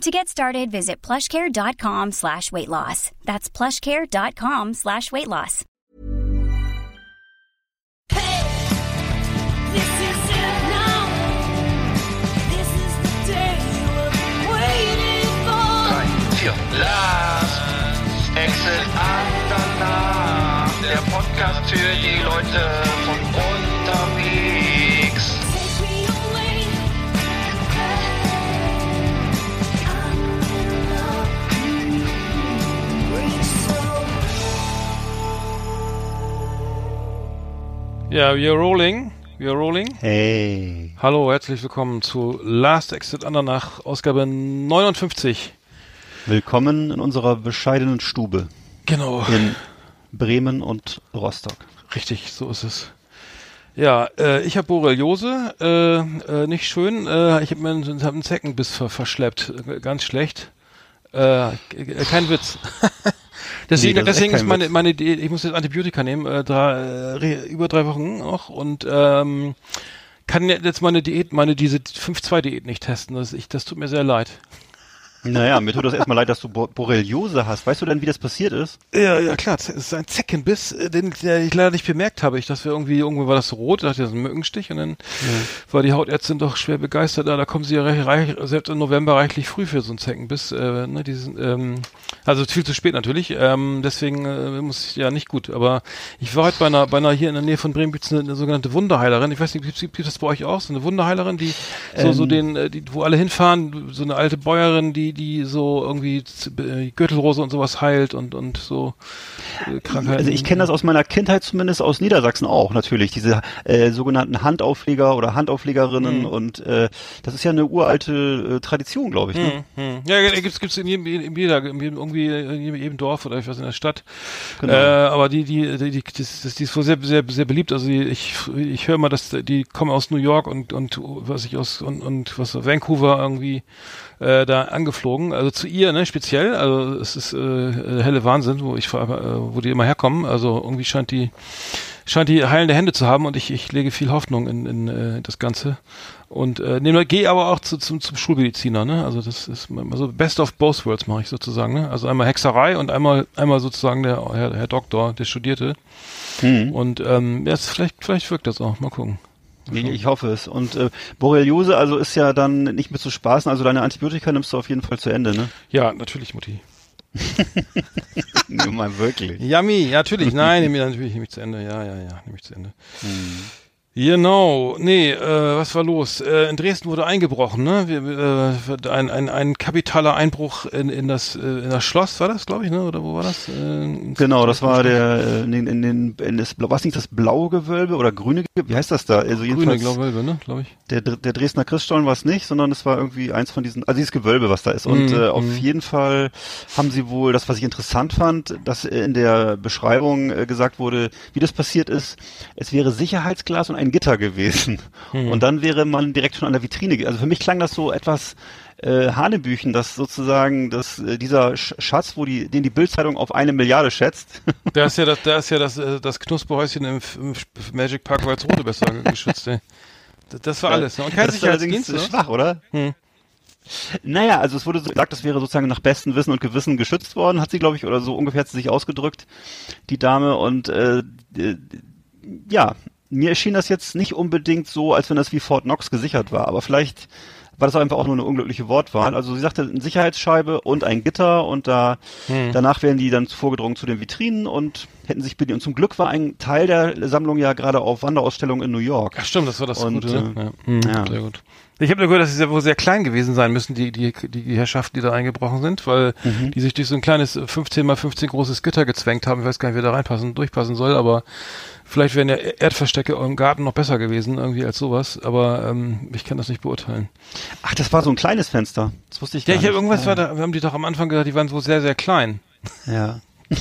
To get started, visit plushcare.com slash weight loss. That's plushcare.com slash weight loss. This is it now. This is the day you were waiting for. drei, vier. Last Exit Andernach. Der Podcast für die Leute Ja, we are rolling. We are rolling. Hey. Hallo, herzlich willkommen zu Last Exit Andernach, Ausgabe 59. Willkommen in unserer bescheidenen Stube Genau. in Bremen und Rostock. Richtig, so ist es. Ja, äh, ich habe Borreliose, äh, äh, nicht schön. Äh, ich habe mir einen, hab einen Zeckenbiss ver verschleppt, äh, ganz schlecht. Äh, kein Witz. deswegen Nee, ist deswegen ist kein meine, meine Idee, ich muss jetzt Antibiotika nehmen, äh, drei, äh, über drei Wochen noch und ähm, kann jetzt meine Diät, meine diese 5-2-Diät nicht testen. Das, ich, das tut mir sehr leid. Naja, mir tut das erstmal leid, dass du Bo Borreliose hast. Weißt du denn, wie das passiert ist? Ja, ja klar, es ist ein Zeckenbiss, äh, den ich leider nicht bemerkt habe. Ich dachte irgendwie, irgendwo war das so rot, dachte, das ist ein Mückenstich und dann war die Hautärztin doch schwer begeistert. Ja, da kommen sie ja reich, reich, selbst im November reichlich früh für so einen Zeckenbiss. Äh, ne, diesen, ähm, also viel zu spät natürlich, ähm, deswegen äh, muss ich ja nicht gut. Aber ich war heute bei einer, bei einer hier in der Nähe von Bremen gibt's eine, eine sogenannte Wunderheilerin. Ich weiß nicht, gibt gibt das bei euch auch? So eine Wunderheilerin, die so, so Ähm. den, äh, die, wo alle hinfahren, so eine alte Bäuerin, die, die so irgendwie äh, Gürtelrose und sowas heilt und, und so äh, Krankheiten. Also ich kenne das aus meiner Kindheit zumindest aus Niedersachsen auch natürlich, diese äh, sogenannten Handaufleger oder Handauflegerinnen Mhm. und äh, das ist ja eine uralte äh, Tradition, glaube ich. Ne? Hm. Ja, ja, gibt's gibt's in jedem, in jeder, in jedem, irgendwie in jedem, jedem Dorf oder ich weiß in der Stadt. Genau. Äh, aber die, die, die, die, das, das, die ist wohl sehr, sehr, sehr beliebt. Also die, ich, ich höre mal, dass die kommen aus New York und und was ich aus und, und was Vancouver irgendwie äh, da angeflogen. Also zu ihr, ne, speziell. Also es ist äh, äh, helle Wahnsinn, wo ich äh, wo die immer herkommen. Also irgendwie scheint die scheint die heilende Hände zu haben und ich, ich lege viel Hoffnung in, in äh, das Ganze. Und äh, ne, gehe aber auch zu, zum, zum Schulmediziner, ne? Also das ist also best of both worlds mache ich sozusagen, ne? Also einmal Hexerei und einmal einmal sozusagen der Herr, Herr Doktor, der studierte. Mhm. Und ähm, ja, es- vielleicht vielleicht wirkt das auch. Mal gucken. Ich, ich hoffe es. Und äh, Borreliose also ist ja dann nicht mehr zu spaßen, also deine Antibiotika nimmst du auf jeden Fall zu Ende, ne? Ja, natürlich, Mutti. Nimm mal wirklich. Yummy, ja, natürlich. Nein, nehme ich natürlich nehme ich zu Ende. Ja, ja, ja, nehme ich zu Ende. Hm. Genau, nee, äh, was war los? Äh, in Dresden wurde eingebrochen, ne? Wir, äh, ein, ein, ein kapitaler Einbruch in, in das äh, in das Schloss war das, glaube ich, ne? Oder wo war das? Äh, Genau, das war der äh, in den, in den in das was nicht das blaue Gewölbe oder grüne Gewölbe? Wie heißt das da? Also grüne Glaube ne? Glaube ich. der der Dresdner Christstollen war es nicht, sondern es war irgendwie eins von diesen also dieses Gewölbe, was da ist und äh, auf mhm. jeden Fall haben sie wohl das was ich interessant fand, dass in der Beschreibung äh, gesagt wurde, wie das passiert ist, es wäre Sicherheitsglas und ein Gitter gewesen. Mhm. Und dann wäre man direkt schon an der Vitrine. Also für mich klang das so etwas äh, Hanebüchen, dass sozusagen dass äh, dieser Sch- Schatz, wo die den die Bildzeitung auf eine Milliarde schätzt, Da ist ja das, da ist ja das, äh, das Knusperhäuschen im, im Magic Park Walsrode besser geschützt, ey. Das, war alles, ne? Und kein das ist allerdings äh, schwach, oder? Hm. Naja, also es wurde so gesagt, das wäre sozusagen nach bestem Wissen und Gewissen geschützt worden, hat sie, glaube ich, oder so ungefähr hat sie sich ausgedrückt, die Dame. Und äh, ja, mir erschien das jetzt nicht unbedingt so, als wenn das wie Fort Knox gesichert war, aber vielleicht war das einfach auch nur eine unglückliche Wortwahl. Also sie sagte eine Sicherheitsscheibe und ein Gitter und da Hm. danach wären die dann vorgedrungen zu den Vitrinen und hätten sich bedient. Und zum Glück war ein Teil der Sammlung ja gerade auf Wanderausstellung in New York. Ach stimmt, das war das Und, Gute. Ne? äh, Ja. Hm, ja. Sehr gut. Ich habe nur gehört, dass sie sehr, wohl sehr klein gewesen sein müssen, die, die, die Herrschaften, die da eingebrochen sind, weil Mhm. die sich durch so ein kleines äh, 15 mal 15 großes Gitter gezwängt haben. Ich weiß gar nicht, wer da reinpassen, durchpassen soll, aber vielleicht wären ja Erdverstecke im Garten noch besser gewesen, irgendwie als sowas, aber ähm, ich kann das nicht beurteilen. Ach, das war so ein kleines Fenster. Das wusste ich Ja, gar ich nicht. irgendwas ja. war da, wir haben die doch am Anfang gesagt, die waren so sehr, sehr klein. Ja.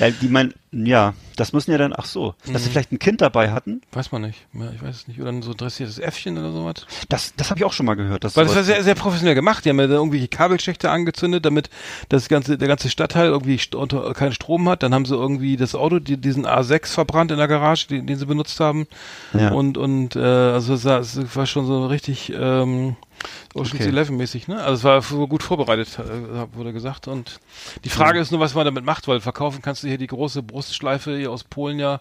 Ja, die meinen, ja, das müssen ja dann, ach so, dass sie Mhm. vielleicht ein Kind dabei hatten. Weiß man nicht. Ja, ich weiß es nicht. Oder ein so dressiertes Äffchen oder sowas. Das, das habe ich auch schon mal gehört. Dass Weil das war sehr, sehr professionell gemacht. Die haben ja da irgendwelche Kabelschächte angezündet, damit das ganze, der ganze Stadtteil irgendwie st unter, keinen Strom hat. Dann haben sie irgendwie das Auto, die, diesen A6 verbrannt in der Garage, den, den sie benutzt haben. Ja. Und, und äh, also es war schon so richtig ähm, Ocean's Okay. Eleven mäßig, ne? Also es war gut vorbereitet, äh, wurde gesagt. Und die Frage ist nur, was man damit macht, weil verkaufen kannst du hier die große Brustschleife hier aus Polen ja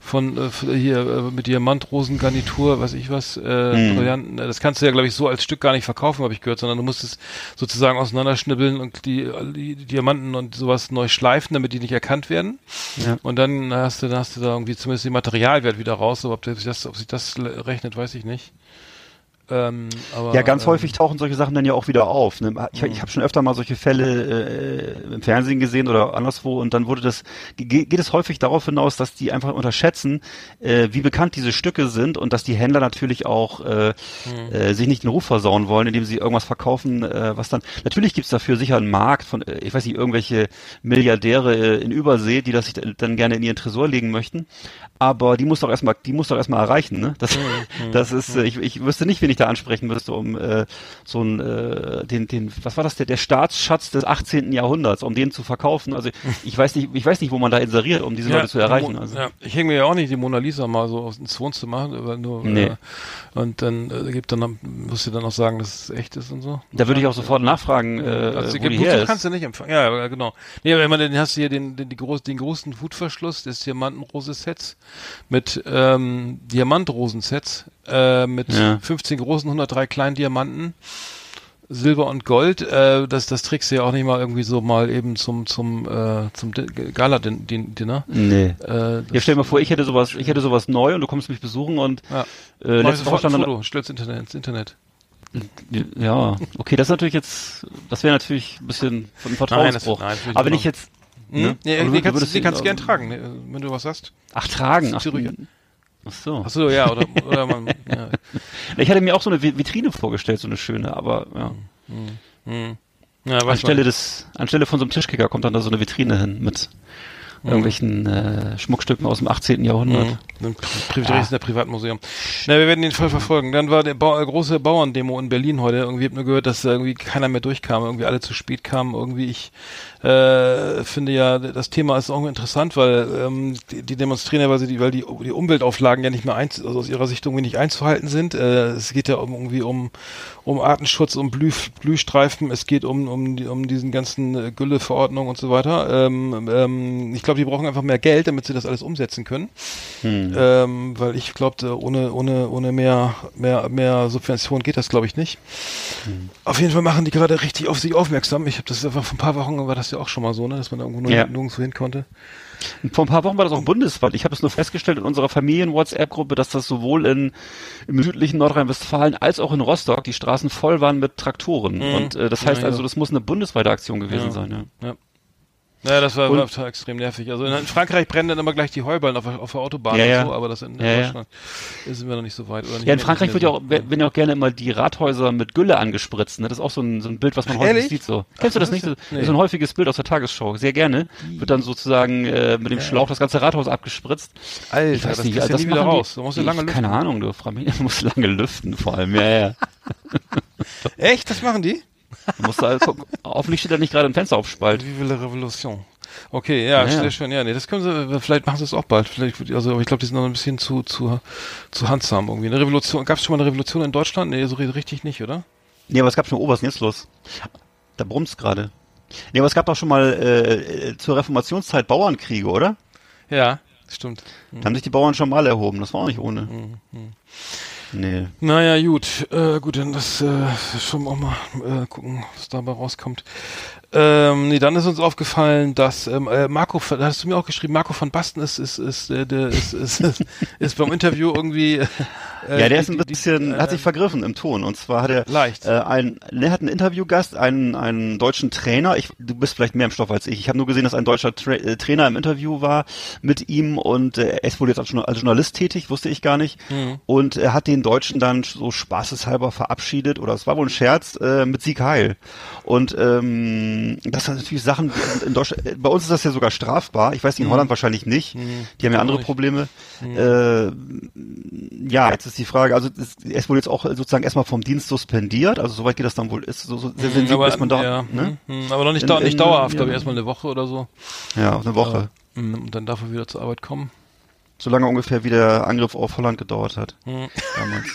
von äh, hier äh, mit Diamantrosengarnitur, weiß ich was, äh, Mhm. Brillanten. äh, Das kannst du ja, glaube ich, so als Stück gar nicht verkaufen, habe ich gehört, sondern du musst es sozusagen auseinanderschnibbeln und die, die Diamanten und sowas neu schleifen, damit die nicht erkannt werden. Ja. Und dann hast du, dann hast du da irgendwie zumindest den Materialwert wieder raus, aber ob sich das, ob sich das rechnet, weiß ich nicht. Ähm, aber, Ja, ganz ähm, häufig tauchen solche Sachen dann ja auch wieder auf. Ne? Ich, ich habe schon öfter mal solche Fälle äh, im Fernsehen gesehen oder anderswo und dann wurde das ge geht es häufig darauf hinaus, dass die einfach unterschätzen, äh, wie bekannt diese Stücke sind und dass die Händler natürlich auch äh, äh, sich nicht den Ruf versauen wollen, indem sie irgendwas verkaufen, äh, was dann natürlich gibt's dafür sicher einen Markt von, äh, ich weiß nicht, irgendwelche Milliardäre äh, in Übersee, die das sich dann gerne in ihren Tresor legen möchten. Aber die muss doch erstmal, die muss doch erstmal erreichen, ne? Das, das ist, äh, ich, ich wüsste nicht, wen ich da ansprechen müsste, um äh, so ein, äh, den, den, was war das, der, der Staatsschatz des 18. Jahrhunderts, um den zu verkaufen. Also ich weiß nicht, ich weiß nicht, wo man da inseriert, um diese Leute zu erreichen. Also. ja, ich hänge mir ja auch nicht die Mona Lisa mal so aus- ins Wohnzimmer, aber nur Nee. äh, und dann äh, gibt dann musst du dann auch sagen, dass es echt ist und so. Da würde ich auch sofort nachfragen, äh, Also wo die her kannst ist. du nicht empfangen. Ja, ja, genau. Nee, aber ich meine, den hast du hier den, den, die groß, den großen Hutverschluss des Diamantenrose-Sets mit ähm, Diamantrosen-Sets äh, mit Ja. 15 großen, 103 kleinen Diamanten. Silber und Gold, äh, das, das trägst du ja auch nicht mal irgendwie so mal eben zum, zum, äh, zum Di- Gala-Dinner. Nee. Äh, Ja, stell dir mal vor, ich hätte sowas, ich hätte sowas neu und du kommst mich besuchen und Ja. äh, sofort ein Foto, stell's Internet, ins Internet. ja, okay, das ist natürlich jetzt, das wäre natürlich ein bisschen von einem Nein, das- Vertrauensbruch. nein, das ich Aber wenn nicht ich jetzt, Hm? ne? Nee, nee, du kannst, nee, kannst ihn, gern ähm, tragen, ne, wenn du was hast. Ach, tragen, ach, ach so. Ach so, ja, oder, oder man, ja. Ich hatte mir auch so eine Vi- Vitrine vorgestellt, so eine schöne, aber ja. Hm. Ja, weiß Anstelle man. des, anstelle von so einem Tischkicker kommt dann da so eine Vitrine hin mit irgendwelchen äh, Schmuckstücken aus dem 18. Jahrhundert. Mhm. Pri Dresdner Privatmuseum. Na, wir werden den Fall verfolgen. Dann war der Bau äh, große Bauerndemo in Berlin heute. Irgendwie hab nur gehört, dass da irgendwie keiner mehr durchkam, irgendwie alle zu spät kamen. Irgendwie ich äh, finde ja, das Thema ist auch interessant, weil ähm, die, die demonstrieren ja, weil, sie die, weil die, die Umweltauflagen ja nicht mehr eins, also aus ihrer Sicht irgendwie nicht einzuhalten sind. Äh, es geht ja um, irgendwie um, um Artenschutz, um Blüh, Blühstreifen, es geht um, um, um diesen ganzen äh, Gülleverordnungen und so weiter. Ähm, ähm, ich glaube, die brauchen einfach mehr Geld, damit sie das alles umsetzen können. Ähm, weil ich glaube, ohne, ohne, ohne mehr, mehr, mehr Subvention geht das, glaube ich, nicht. Auf jeden Fall machen die gerade richtig auf sich aufmerksam. Ich habe das einfach vor ein paar Wochen war das ja auch schon mal so, ne, dass man da irgendwo nur Ja. nirgendwo hin konnte. Vor ein paar Wochen war das auch bundesweit. Ich habe es nur festgestellt in unserer Familien-WhatsApp-Gruppe, dass das sowohl in, im südlichen Nordrhein-Westfalen als auch in Rostock die Straßen voll waren mit Traktoren. Und äh, das heißt Ja, ja. also, das muss eine bundesweite Aktion gewesen Ja. sein. Ja. Ja. Ja, das war, Und- war extrem nervig. Also in, in Frankreich brennen dann immer gleich die Heuballen auf, der- auf der Autobahn Ja, und ja. so, aber das in, in Ja, ja. Deutschland sind wir noch nicht so weit. Oder nicht Ja, in Frankreich wird ja auch, werden ja auch gerne immer die Rathäuser mit Gülle angespritzt. Ne? Das ist auch so ein, so ein Bild, was man häufig Ehrlich? sieht. So. Kennst du das das nicht? ist- So, nee. so ein häufiges Bild aus der Tagesschau. Sehr gerne. Wird dann sozusagen äh, mit dem Schlauch das ganze Rathaus abgespritzt. Alter, Ich weiß das nicht, du das ja wieder die- raus. Da musst du lange ich, lüften. Keine Ahnung, du du musst lange lüften vor allem. Ja, ja. Echt? Das machen die? Du musst da, guck, hoffentlich steht da nicht gerade ein Fenster auf Spalt. Vive la Revolution. Okay, ja, Ja, sehr schön. Ja, nee, das können sie, vielleicht machen sie es auch bald. Vielleicht, also, aber ich glaube, die sind noch ein bisschen zu, zu, zu handsam irgendwie. Eine Revolution, gab es schon mal eine Revolution in Deutschland? Nee, so richtig nicht, oder? Nee, aber es gab schon Oberst, jetzt los. Da brummt's gerade. Nee, aber es gab doch schon mal äh, äh, zur Reformationszeit Bauernkriege, oder? Ja, stimmt. Da haben sich die Bauern schon mal erhoben. Das war auch nicht ohne. Mhm, Nee. Naja, gut. Äh, gut, dann das äh, schon auch mal äh, gucken, was dabei rauskommt. Ähm, nee, dann ist uns aufgefallen, dass ähm, äh, Marco, da hast du mir auch geschrieben, Marco von Basten ist ist ist äh, der ist, ist, ist, ist beim Interview irgendwie Äh, ja, der ist die- ein die- bisschen, äh, hat sich vergriffen im Ton. Und zwar hat er Leicht. Äh, ein, er hat einen Interviewgast, einen, einen deutschen Trainer. Ich, du bist vielleicht mehr im Stoff als ich. Ich habe nur gesehen, dass ein deutscher Tra äh, Trainer im Interview war mit ihm und äh, er ist wohl jetzt als Journalist tätig, wusste ich gar nicht. Mhm. Und er hat den Deutschen dann so spaßeshalber verabschiedet oder es war wohl ein Scherz äh, mit Sieg Heil. Und ähm, das sind natürlich Sachen, in Deutschland, äh, bei uns ist das ja sogar strafbar. Ich weiß nicht, in Holland wahrscheinlich nicht. Die haben ja andere Mhm. Probleme. Äh, ja, jetzt ist die Frage, also es, er ist wohl jetzt auch sozusagen erstmal vom Dienst suspendiert, also soweit geht das dann wohl, ist so, so sehr sensibel, aber, dass man da, ja, ne? aber noch nicht, In- nicht in- dauerhaft, ja. glaube ich, erstmal eine Woche oder so. Ja, eine Woche. Und dann darf er wieder zur Arbeit kommen. Solange ungefähr wie der Angriff auf Holland gedauert hat. Hm. Damals.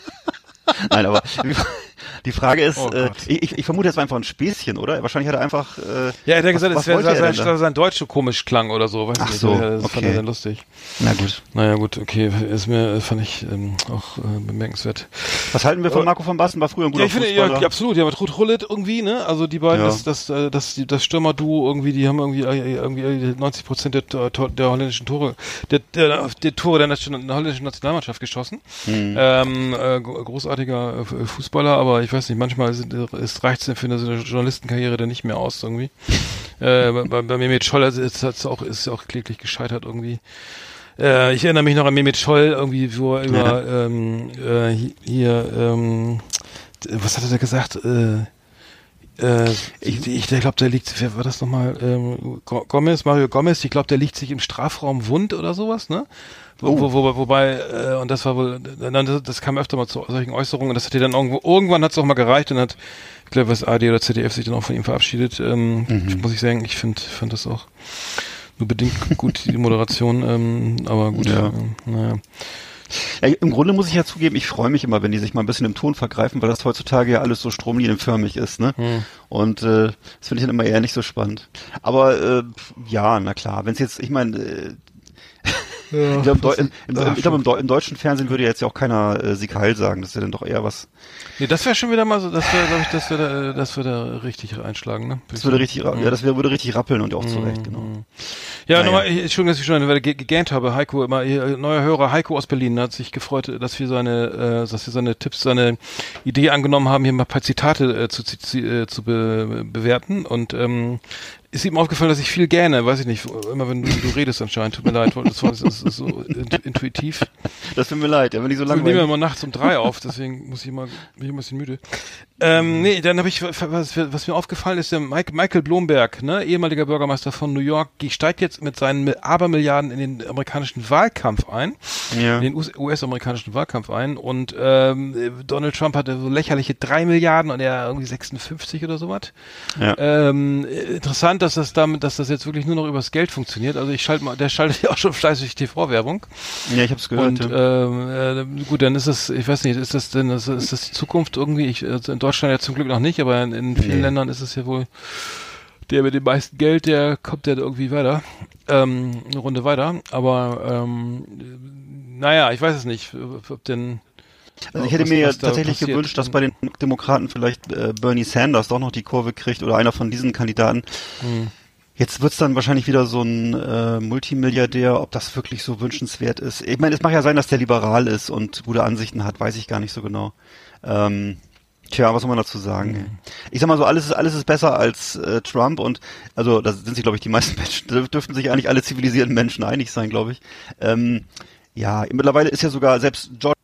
Nein, aber die, Frage ist, Oh äh, ich, ich vermute, es war einfach ein Späßchen, oder? Wahrscheinlich hat er einfach, äh, Ja, er hat gesagt, was es wäre sein, sein, sein Deutsch so komisch klang oder so, weiß Ach ich nicht. so, Ja, das fand okay. er sehr lustig. na gut. Naja, gut, okay, ist mir, fand ich ähm, auch äh, bemerkenswert. Was halten wir von Marco van Basten? War früher ein guter Ja, ich finde, ja, Fußballer. absolut, ja, mit Ruth Hullet irgendwie, ne? Also die beiden, Ja. das, das, äh, das, das Stürmer-Duo irgendwie, die haben irgendwie, äh, irgendwie äh, 90 Prozent der, der holländischen Tore, der, der, der Tore der, Nation- der holländischen Nationalmannschaft geschossen. Hm. Ähm, äh, gro- großartiger äh, Fußballer, aber ich weiß nicht, manchmal äh, es reicht für eine, so eine Journalistenkarriere dann nicht mehr aus irgendwie. äh, bei, bei Mehmet Scholl ist es auch, ist ja auch kläglich gescheitert irgendwie. Äh, ich erinnere mich noch an Mehmet Scholl, irgendwie, wo er über ähm, äh, hi- hier, ähm, was hat er da gesagt? Äh, äh, ich ich glaube, der liegt, wer war das nochmal? Ähm, Go- Gomez, Mario Gomez, ich glaube, der liegt sich im Strafraum wund oder sowas, ne? Wo, Oh. wo, wo, wobei, äh, und das war wohl, das, das kam öfter mal zu solchen Äußerungen, und das hat dir dann irgendwo, irgendwann hat es auch mal gereicht und hat, ich glaube, was AD oder ZDF sich dann auch von ihm verabschiedet. Ähm, Mhm. Muss ich sagen, ich finde find das auch nur bedingt gut, die Moderation, ähm, aber gut, Ja. ähm, naja. Ja, Im Grunde muss ich ja zugeben, ich freue mich immer, wenn die sich mal ein bisschen im Ton vergreifen, weil das heutzutage ja alles so stromlinienförmig ist, ne? Hm. Und äh, das finde ich dann immer eher nicht so spannend. Aber äh, ja, na klar, wenn es jetzt, ich meine, äh, ich glaube, im, im, im, ich glaub, im, Deu im deutschen Fernsehen würde jetzt ja auch keiner äh, Sieg Heil sagen. Das ist ja dann doch eher was. Nee, das wäre schon wieder mal so, das wäre, glaube ich, das würde, das würde richtig einschlagen, ne? Das würde richtig, Mhm. ja, das würde richtig rappeln und auch zu Recht, genau. Ja, Naja. nochmal, ich- Entschuldigung, dass ich schon weil ich ge- gegähnt habe. Heiko, immer, ihr neuer Hörer Heiko aus Berlin hat sich gefreut, dass wir seine, äh, dass wir seine Tipps, seine Idee angenommen haben, hier mal ein paar Zitate äh, zu, zu, äh, zu be, bewerten. Und ähm, ist ihm aufgefallen, dass ich viel gerne, weiß ich nicht, immer wenn du, du redest anscheinend, tut mir leid, das, war, das ist so int- intuitiv. Das tut mir leid, ja, wenn ich so lange. nehmen ja immer nachts um drei auf, deswegen muss ich mal, bin ich ein bisschen müde. Ähm, nee, dann habe ich, was, was mir aufgefallen ist, der Mike, Michael Blomberg, ne, ehemaliger Bürgermeister von New York, steigt jetzt mit seinen Abermilliarden in den amerikanischen Wahlkampf ein, Ja. in den US- US-amerikanischen Wahlkampf ein und ähm, Donald Trump hatte so lächerliche drei Milliarden und er irgendwie 56 oder sowas. Ja. Ähm, interessant, dass das damit, dass das jetzt wirklich nur noch übers Geld funktioniert. Also ich schalte mal, der schaltet ja auch schon fleißig TV-Werbung. Ja, ich habe es gehört. Und ja. ähm, äh, gut, dann ist das, ich weiß nicht, ist das denn, ist, ist das die Zukunft irgendwie? Ich, also in Deutschland ja zum Glück noch nicht, aber in, in vielen Nee. Ländern ist es ja wohl der mit dem meisten Geld, der kommt ja irgendwie weiter, ähm, eine Runde weiter. Aber ähm, naja, ich weiß es nicht, ob denn Also ich hätte was- mir ja da tatsächlich passiert. gewünscht, dass bei den Demokraten vielleicht äh, Bernie Sanders doch noch die Kurve kriegt oder einer von diesen Kandidaten. Hm. Jetzt wird's dann wahrscheinlich wieder so ein äh, Multimilliardär, ob das wirklich so wünschenswert ist. Ich meine, es mag ja sein, dass der liberal ist und gute Ansichten hat, weiß ich gar nicht so genau. Ähm, tja, was soll man dazu sagen? ey? Ich sag mal so, alles ist alles ist besser als äh, Trump und also da sind sich, glaube ich, die meisten Menschen, da dürften sich eigentlich alle zivilisierten Menschen einig sein, glaube ich. Ähm, ja, mittlerweile ist ja sogar selbst George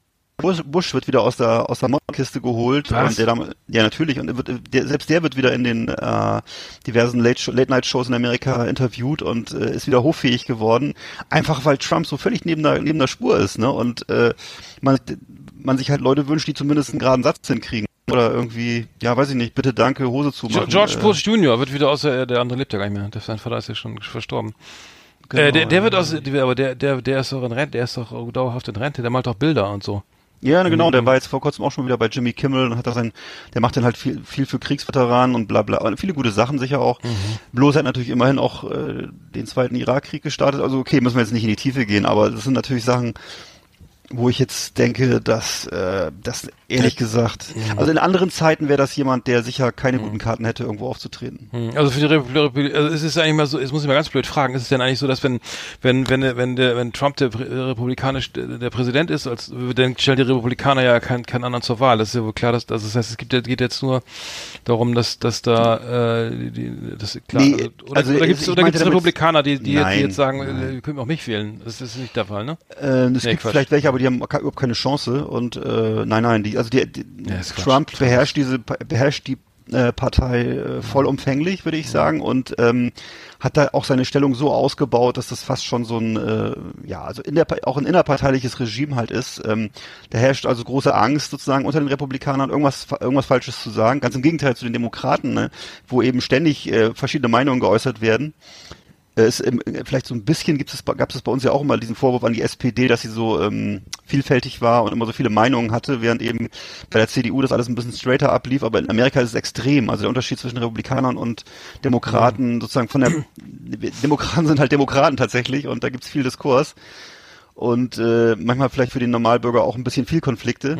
Bush, wird wieder aus der aus der Mottenkiste geholt Was? und der Dame, ja natürlich und wird, der, selbst der wird wieder in den äh, diversen Late, Late Night Shows in Amerika interviewt und äh, ist wieder hoffähig geworden einfach weil Trump so völlig neben der neben der Spur ist ne und äh, man man sich halt Leute wünscht die zumindest einen geraden Satz hinkriegen oder irgendwie ja weiß ich nicht bitte danke Hose zu machen George äh, Bush Jr. wird wieder außer der andere lebt ja gar nicht mehr. Der, sein Vater ist ja schon verstorben. genau, äh, der, der wird aus, aber der, der, der ist doch in Rente, der ist doch dauerhaft in Rente, der malt doch Bilder und so. Ja, ne, genau, Mhm. der war jetzt vor kurzem auch schon wieder bei Jimmy Kimmel und hat da sein, der macht dann halt viel, viel für Kriegsveteranen und bla bla, viele gute Sachen sicher auch. Mhm. Bloß hat natürlich immerhin auch äh, den zweiten Irakkrieg gestartet. Also okay, müssen wir jetzt nicht in die Tiefe gehen, aber das sind natürlich Sachen, wo ich jetzt denke, dass äh, das ehrlich gesagt, also in anderen Zeiten wäre das jemand, der sicher keine guten Karten hätte, irgendwo aufzutreten. Hm, Also für die Republik, also es ist eigentlich mal so, es muss ich mal ganz blöd fragen, ist es denn eigentlich so, dass wenn, wenn, wenn, wenn der, wenn Trump der republikanisch der der Präsident ist, als, dann stellen die Republikaner ja keinen, keinen anderen zur Wahl. Das ist ja wohl klar, dass, also das heißt, es gibt, geht jetzt nur darum, dass, dass da, äh, die, das klar, Nee, also, oder, also oder gibt es oder gibt's Republikaner, die, die, jetzt, die jetzt sagen, äh, nein. ihr könnt auch mich wählen. Das ist nicht der Fall, ne? Äh, es Nee, gibt Quatsch. vielleicht welche, aber die haben überhaupt keine Chance und äh, nein, nein, die, also die, die Ja. Trump beherrscht diese beherrscht die äh, Partei äh, vollumfänglich, würde ich sagen, und ähm, hat da auch seine Stellung so ausgebaut, dass das fast schon so ein, äh, ja, also in der, auch ein innerparteiliches Regime halt ist. Ähm, da herrscht also große Angst sozusagen unter den Republikanern, irgendwas, irgendwas Falsches zu sagen. Ganz im Gegenteil zu den Demokraten, ne, wo eben ständig äh, verschiedene Meinungen geäußert werden. Äh, Es, ähm, vielleicht so ein bisschen gibt es, gab es bei uns ja auch immer diesen Vorwurf an die SPD, dass sie so ähm, vielfältig war und immer so viele Meinungen hatte, während eben bei der CDU das alles ein bisschen straighter ablief. Aber in Amerika ist es extrem. Also der Unterschied zwischen Republikanern und Demokraten sozusagen von der Demokraten sind halt Demokraten tatsächlich und da gibt's viel Diskurs. Und äh, manchmal vielleicht für den Normalbürger auch ein bisschen viel Konflikte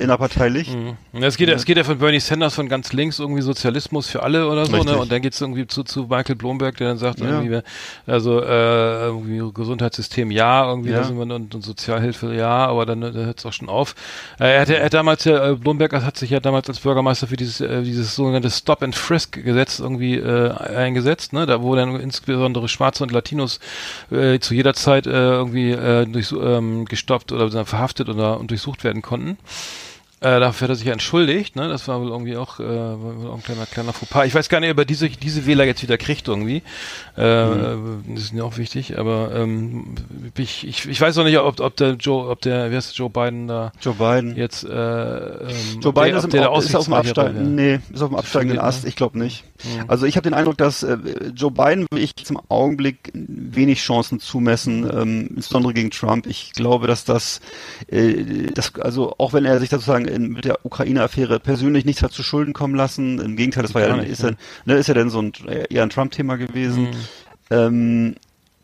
innerparteilich. Ja, Es geht, ja- es geht ja von Bernie Sanders von ganz links irgendwie Sozialismus für alle oder so, Richtig. ne? Und dann geht's irgendwie zu, zu Michael Bloomberg, der dann sagt, Ja. irgendwie, also äh, irgendwie Gesundheitssystem ja, irgendwie Ja. da wir, und, und Sozialhilfe ja, aber dann, dann hört's auch schon auf. Äh, er hat, er hat damals ja, äh, Bloomberg hat sich ja damals als Bürgermeister für dieses, äh, dieses sogenannte Stop and Frisk Gesetz irgendwie äh, eingesetzt, ne? Da wo dann insbesondere Schwarze und Latinos äh, zu jeder Zeit äh, irgendwie äh, durch, ähm, gestoppt oder verhaftet oder und durchsucht werden konnten. Äh, dafür hat er sich ja entschuldigt, ne? Das war wohl irgendwie auch, äh, ein kleiner, kleiner Fauxpas. Ich weiß gar nicht, ob er diese, diese Wähler jetzt wieder kriegt irgendwie. Äh, Mhm. Das ist mir auch wichtig, aber ähm, ich, ich, ich weiß auch nicht, ob, ob der Joe, ob der, wie heißt Joe Biden da Joe Biden. jetzt äh, ähm, Joe ob der, Biden ist, im, ist auf dem Absteigen. Nee, ist auf dem absteigenden verliert, Ast. ne? Ich glaube nicht. Also ich habe den Eindruck, dass äh, Joe Biden will ich zum Augenblick wenig Chancen zumessen, ähm, insbesondere gegen Trump. Ich glaube, dass das, äh, das also auch wenn er sich sozusagen in, mit der Ukraine-Affäre persönlich nichts hat zu Schulden kommen lassen, im Gegenteil, das war ja, nicht, ist, ne? ja, ne, ist ja dann so ein eher ein Trump-Thema gewesen. Mhm. Ähm,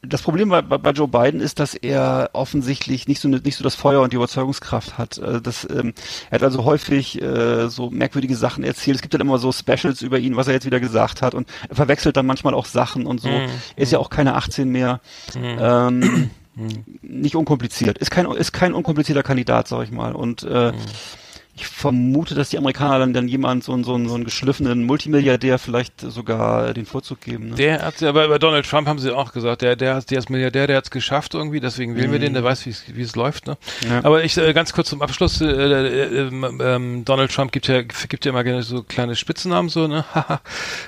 das Problem bei, bei, Joe Biden ist, dass er offensichtlich nicht so ne- nicht so das Feuer und die Überzeugungskraft hat. Äh, Das, ähm, er hat also häufig äh, so merkwürdige Sachen erzählt. Es gibt dann immer so Specials über ihn, was er jetzt wieder gesagt hat und er verwechselt dann manchmal auch Sachen und so. Mhm. Er ist ja auch keine 18 mehr. Ähm, nicht unkompliziert. Ist kein ist kein unkomplizierter Kandidat, sag ich mal. Und äh, ich vermute, dass die Amerikaner dann, dann jemand so, einen- so, einen- so einen geschliffenen Multimilliardär vielleicht sogar den Vorzug geben. Ne? Der hat ja bei, bei Donald Trump haben sie auch gesagt, der, der, der ist Milliardär, der hat es geschafft irgendwie, deswegen wählen wir den, der weiß, wie es läuft. Ne? Mhm. Ja. Aber ich äh, ganz kurz zum Abschluss, äh, äh, ähm, ähm, Donald Trump gibt ja gibt ja immer gerne so kleine Spitzennamen so, ne?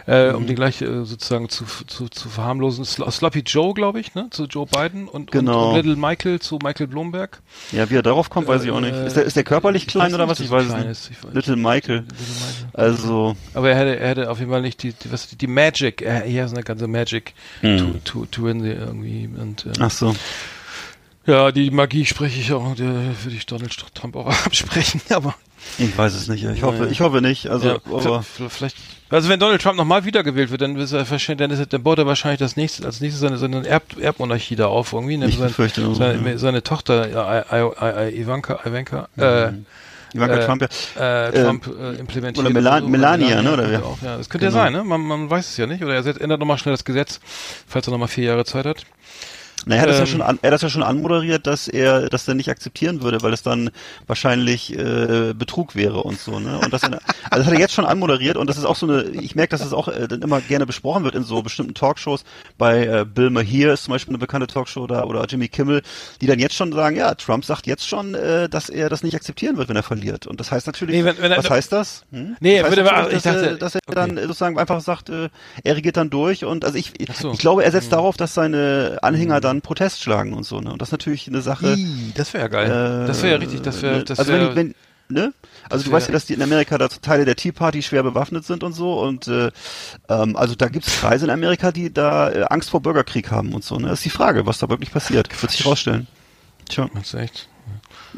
Äh, Mhm. um die gleich äh, sozusagen zu, zu, zu verharmlosen. Sl Sloppy Joe, glaube ich, ne? Zu Joe Biden und, Genau. und, und Little Michael zu Michael Bloomberg. Ja, wie er darauf kommt, weiß ich auch nicht. Ist der, ist der körperlich klein oder was? Ich er weiß so es klein nicht. ist. Ich weiß- Little Michael. Little Michael. Also, Aber er hätte, er hätte auf jeden Fall nicht die, die was die, Magic. Er, er hat eine ganze Magic Hm. to, to, to irgendwie und äh, ach so. Ja, die Magie spreche ich auch, der würde ich Donald Trump auch absprechen, aber Ich weiß es nicht. Ich hoffe, ich hoffe nicht. Also, ja, aber, vielleicht, also wenn Donald Trump nochmal wiedergewählt wird, dann, ist er wahrscheinlich, dann, ist dann baut er wahrscheinlich das nächste, als nächstes seine, seine Erb, Erbmonarchie da auf irgendwie, ne? Ich seine, seine, ja. seine Tochter, ja, I, I, I, Ivanka, Ivanka, äh, Ivanka äh, Trump, ja. äh, Äh, Trump äh, implementiert. oder Melan- Melania, ne, oder wer? Auch, ja. Das könnte Genau. ja sein, ne? Man, man weiß es ja nicht. Oder er ändert nochmal schnell das Gesetz, falls er nochmal vier Jahre Zeit hat. Na, er hat das ja ähm, schon an, er hat das ja schon anmoderiert, dass er das dann nicht akzeptieren würde, weil es dann wahrscheinlich äh, Betrug wäre und so, ne? Und das, also das hat er jetzt schon anmoderiert und das ist auch so eine, ich merke, dass es auch äh, dann immer gerne besprochen wird in so bestimmten Talkshows. Bei äh, Bill Maher ist zum Beispiel eine bekannte Talkshow da oder Jimmy Kimmel, die dann jetzt schon sagen, ja, Trump sagt jetzt schon, äh, dass er das nicht akzeptieren wird, wenn er verliert. Und das heißt natürlich, Nee, wenn- wenn er- was heißt das? Hm? Nee, das heißt würde- natürlich, ich dass, er, dachte- dass er okay. dann äh, sozusagen einfach sagt, äh, er regiert dann durch und also ich, so. ich glaube, er setzt darauf, dass seine Anhänger dann Protest schlagen und so, ne? Und das ist natürlich eine Sache. Ih, das wäre ja geil. äh, das wäre ja richtig, das wäre, ne? das also wäre, wenn, wenn, ne? Also du wär- weißt ja, dass die in Amerika da Teile der Tea Party schwer bewaffnet sind und so und äh, ähm, also da gibt es Kreise in Amerika, die da äh, Angst vor Bürgerkrieg haben und so. Ne? Das ist die Frage, was da wirklich passiert. Wird sich rausstellen. Tja, Meinst du echt?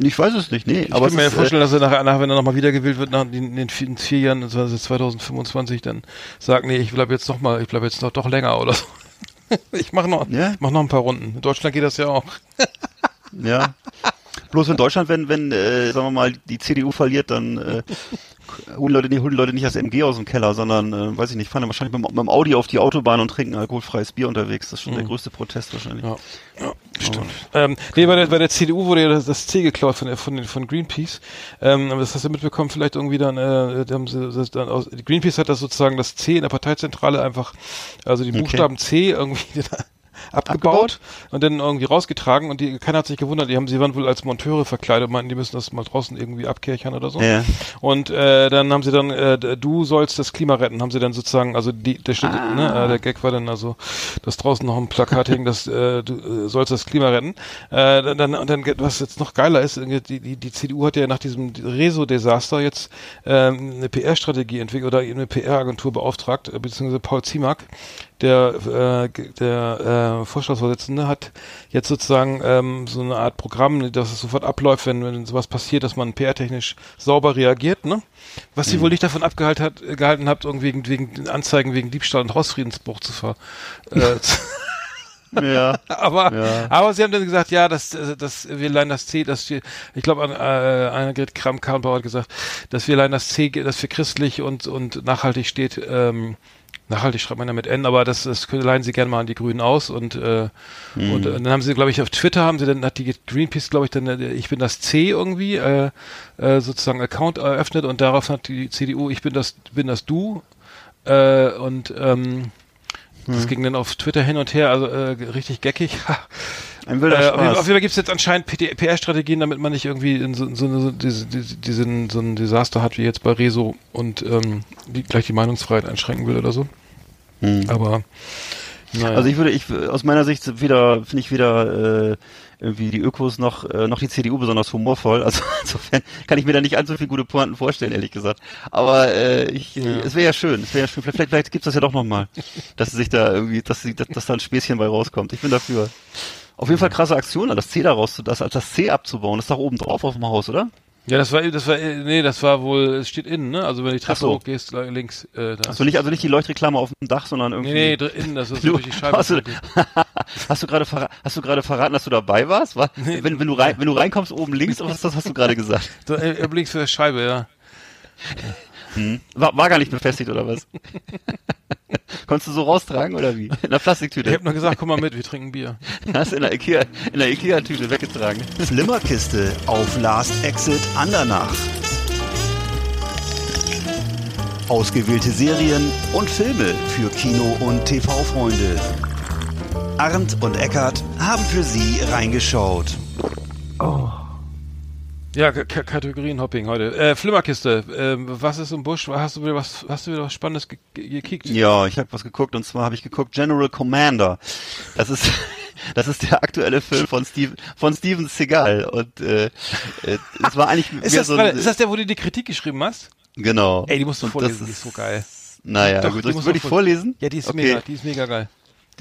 ich weiß es nicht, nee. Ich aber kann mir ja ist, vorstellen, dass er nachher, nach, wenn er nochmal wiedergewählt wird, nach in den vier, Jahren, also 2025, dann sagt, nee, ich bleib jetzt noch mal, ich bleib jetzt noch doch länger oder so. Ich mache noch, Ja? mach noch ein paar Runden. In Deutschland geht das ja auch. ja. Bloß in Deutschland, wenn, wenn, äh, sagen wir mal, die CDU verliert, dann äh, holen Leute nicht, holen Leute nicht das MG aus dem Keller, sondern, äh, weiß ich nicht, fahren dann wahrscheinlich mit, dem- mit dem Audi auf die Autobahn und trinken alkoholfreies Bier unterwegs. Das ist schon der größte Protest wahrscheinlich. Ja, ja stimmt. Ähm, nee, bei der, bei der CDU wurde ja das, das C geklaut von, von, von Greenpeace. Ähm, aber das hast du mitbekommen, vielleicht irgendwie dann, äh, haben sie das dann aus, Greenpeace hat das sozusagen das C in der Parteizentrale einfach, also die Buchstaben C irgendwie abgebaut, Abgebaut? und dann irgendwie rausgetragen und die, keiner hat sich gewundert, die haben, sie waren wohl als Monteure verkleidet, und meinten, die müssen das mal draußen irgendwie abkirchern oder so. Ja. Und äh, dann haben sie dann, äh, du sollst das Klima retten, haben sie dann sozusagen, also die, der, steht, Ah. ne, äh, der Gag war dann also, dass draußen noch ein Plakat hing, dass äh, du äh, sollst das Klima retten. Äh, dann, dann, und dann, was jetzt noch geiler ist, die, die, die CDU hat ja nach diesem Reso-Desaster jetzt ähm, eine PR-Strategie entwickelt oder eine PR-Agentur beauftragt, äh, beziehungsweise Paul Ziemak, der, äh, der äh, Vorstandsvorsitzende hat jetzt sozusagen ähm, so eine Art Programm, dass es sofort abläuft, wenn, wenn sowas passiert, dass man PR-technisch sauber reagiert, ne? Was sie wohl nicht davon abgehalten hat, gehalten habt, irgendwie wegen, wegen Anzeigen wegen Diebstahl und Hausfriedensbruch zu ver. Äh, zu- Ja. aber, Ja. aber sie haben dann gesagt, ja, das, äh, das, wir leihen das C, dass wir, ich glaube, an, äh, Annegret Kramp-Karrenbauer hat gesagt, dass wir leihen das C, das für christlich und, und nachhaltig steht, ähm, nachhaltig schreibt man ja mit N, aber das, das leihen sie gerne mal an die Grünen aus und, äh, und äh, dann haben sie, glaube ich, auf Twitter haben sie dann, hat die Greenpeace, glaube ich, dann, äh, ich bin das C irgendwie, äh, äh, sozusagen Account eröffnet und darauf hat die CDU, ich bin das, bin das Du, äh, und, ähm, das ging dann auf Twitter hin und her, also äh, richtig geckig. Ein wilder Äh, auf jeden Fall- auf Spaß. jeden Fall gibt es jetzt anscheinend PR-Strategien, damit man nicht irgendwie in so, so, so, diese, diese, diesen, so ein Desaster hat wie jetzt bei Rezo und ähm, die, gleich die Meinungsfreiheit einschränken will oder so. Aber naja. Also ich würde, ich aus meiner Sicht weder finde ich weder äh, irgendwie die Ökos noch äh, noch die CDU besonders humorvoll. Also insofern kann ich mir da nicht allzu viele gute Pointen vorstellen, ehrlich gesagt. Aber äh, ich, es wäre ja schön, es wäre ja schön. Vielleicht, vielleicht, gibt's das ja doch noch mal, dass sie sich da irgendwie, dass sie, dass, dass da ein Späßchen bei rauskommt. Ich bin dafür. Auf jeden Fall krasse Aktion, das C da raus, das, das C abzubauen. Das ist doch oben drauf auf dem Haus, oder? Ja, das war, das war, nee, das war wohl, es steht innen, ne? Also wenn die Treppe so. hochgehst, links, äh, da. Also nicht, also nicht die Leuchtreklame auf dem Dach, sondern irgendwie. nee, nee, innen, das ist so Du, durch die Scheibe. hast, du, hast du gerade verra hast du gerade verraten, dass du dabei warst? War, wenn, wenn du rein, wenn du reinkommst oben links, was das hast du gerade gesagt? Da, äh, links für die Scheibe, ja. War, war gar nicht befestigt oder was? Konntest du so raustragen oder wie? In der Ich Plastiktüte. hab nur gesagt, komm mal mit, wir trinken Bier. Hast du in der Ikea, in der Ikea Tüte weggetragen. Flimmerkiste auf Last Exit Andernach. Ausgewählte Serien und Filme für Kino- und TV-Freunde. Arndt und Eckart haben für Sie reingeschaut. Ja, K Kategorienhopping heute. Äh, Flimmerkiste, ähm, was ist im Busch? Hast du wieder was, hast du wieder was Spannendes ge ge gekickt? Ja, ich habe was geguckt und zwar habe ich geguckt General Commander. Das ist das ist der aktuelle Film von Steve, von Steven Seagal und äh, äh, es war eigentlich Ist das, so ein, ist das der, wo du die Kritik geschrieben hast? genau. Ey, die musst du vorlesen, das die ist so geil. Naja, Doch, gut, die musst würde du ich vor- vorlesen? Ja, die ist Okay. mega, die ist mega geil.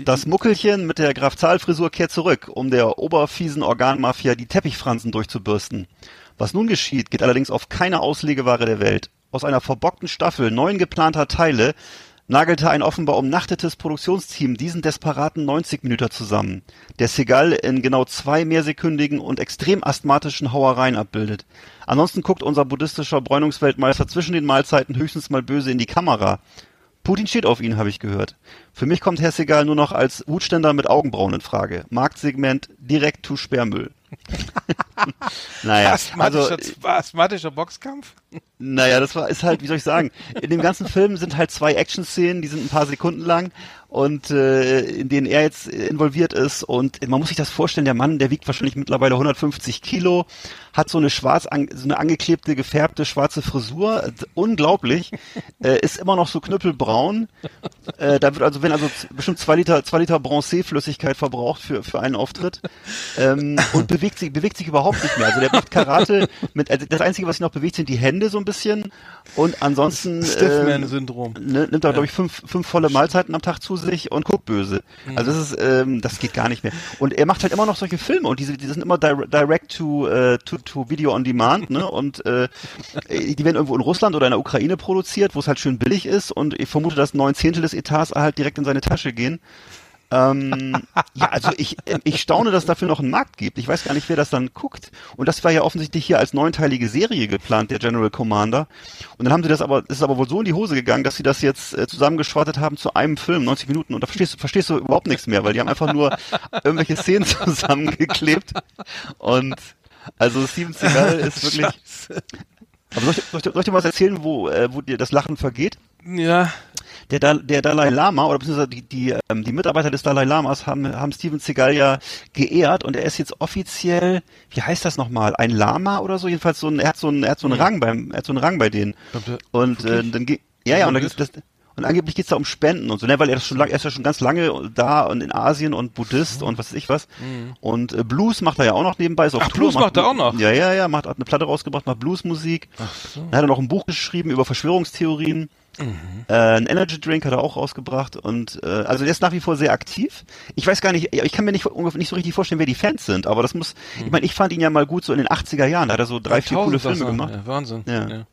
Das Muckelchen mit der Graf Zahl Frisur kehrt zurück, um der oberfiesen Organmafia die Teppichfransen durchzubürsten. Was nun geschieht, geht allerdings auf keine Auslegeware der Welt. Aus einer verbockten Staffel neun geplanter Teile nagelte ein offenbar umnachtetes Produktionsteam diesen desperaten 90 Minuten zusammen, der Segal in genau zwei mehrsekündigen und extrem asthmatischen Hauereien abbildet. Ansonsten guckt unser buddhistischer Bräunungsweltmeister zwischen den Mahlzeiten höchstens mal böse in die Kamera. Putin steht auf ihn, habe ich gehört. Für mich kommt Herr Segal nur noch als Hutständer mit Augenbrauen in Frage. Marktsegment direkt to Sperrmüll. naja, also, asthmatischer, asthmatischer Boxkampf? naja, das war, ist halt, wie soll ich sagen, in dem ganzen Film sind halt zwei Action-Szenen, die sind ein paar Sekunden lang und äh, in denen er jetzt involviert ist und man muss sich das vorstellen, der Mann, der wiegt wahrscheinlich mittlerweile 150 Kilo, hat so eine schwarz, an, so eine angeklebte, gefärbte schwarze Frisur, unglaublich, äh, ist immer noch so knüppelbraun, äh, da wird also, wenn also bestimmt zwei Liter, zwei Liter Bronzé-Flüssigkeit verbraucht für, für einen Auftritt ähm, und bewegt sich, bewegt sich überhaupt nicht mehr. Also der macht Karate mit, also das Einzige, was ihn noch bewegt, sind die Hände so ein bisschen und ansonsten ähm, Stiffman-Syndrom. ne, nimmt er, glaube ich, fünf, fünf volle Mahlzeiten am Tag zu sich und guckt böse. Also das ist, ähm, das geht gar nicht mehr. Und er macht halt immer noch solche Filme und diese, die sind immer dir direct to, äh, to, to Video on Demand, ne? Und äh, die werden irgendwo in Russland oder in der Ukraine produziert, wo es halt schön billig ist und ich vermute, dass neun Zehntel des Etats halt direkt in seine Tasche gehen. Ähm, ja, also ich, ich staune, dass es dafür noch einen Markt gibt. Ich weiß gar nicht, wer das dann guckt. Und das war ja offensichtlich hier als neunteilige Serie geplant, der General Commander. Und dann haben sie das aber, es ist aber wohl so in die Hose gegangen, dass sie das jetzt äh, zusammengeschwartet haben zu einem Film, 90 Minuten. Und da verstehst du, verstehst du überhaupt nichts mehr, weil die haben einfach nur irgendwelche Szenen zusammengeklebt. Und also Steven Seagal ist wirklich. Aber soll ich, soll, ich, soll ich dir was erzählen, wo, äh, wo dir das Lachen vergeht? Ja, Der, der Dalai Lama oder beziehungsweise die, die, ähm, die Mitarbeiter des Dalai Lamas haben, haben Steven Seagal ja geehrt und er ist jetzt offiziell, wie heißt das nochmal, ein Lama oder so? Jedenfalls so ein, er hat so einen, er hat so einen Rang beim, er hat so einen Rang bei denen. Und äh, dann geht, ja, ja, und dann gibt's das, und angeblich geht's da um Spenden und so, ne, weil er ist schon lang, er ist ja schon ganz lange da und in Asien und Buddhist und was weiß ich was. Und äh, Blues macht er ja auch noch nebenbei. Ist Ach, Tour, Blues macht er auch noch? Ja, ja, ja, macht hat eine Platte rausgebracht, macht Bluesmusik. Ach so. Dann hat er noch ein Buch geschrieben über Verschwörungstheorien. Äh, ein Energy Drink hat er auch rausgebracht und äh, also der ist nach wie vor sehr aktiv. Ich weiß gar nicht, ich kann mir nicht, nicht so richtig vorstellen, wer die Fans sind, aber das muss, ich meine, ich fand ihn ja mal gut so in den 80er Jahren, da hat er so drei, vier coole Filme gemacht. Ja, Wahnsinn. Ja. Ja.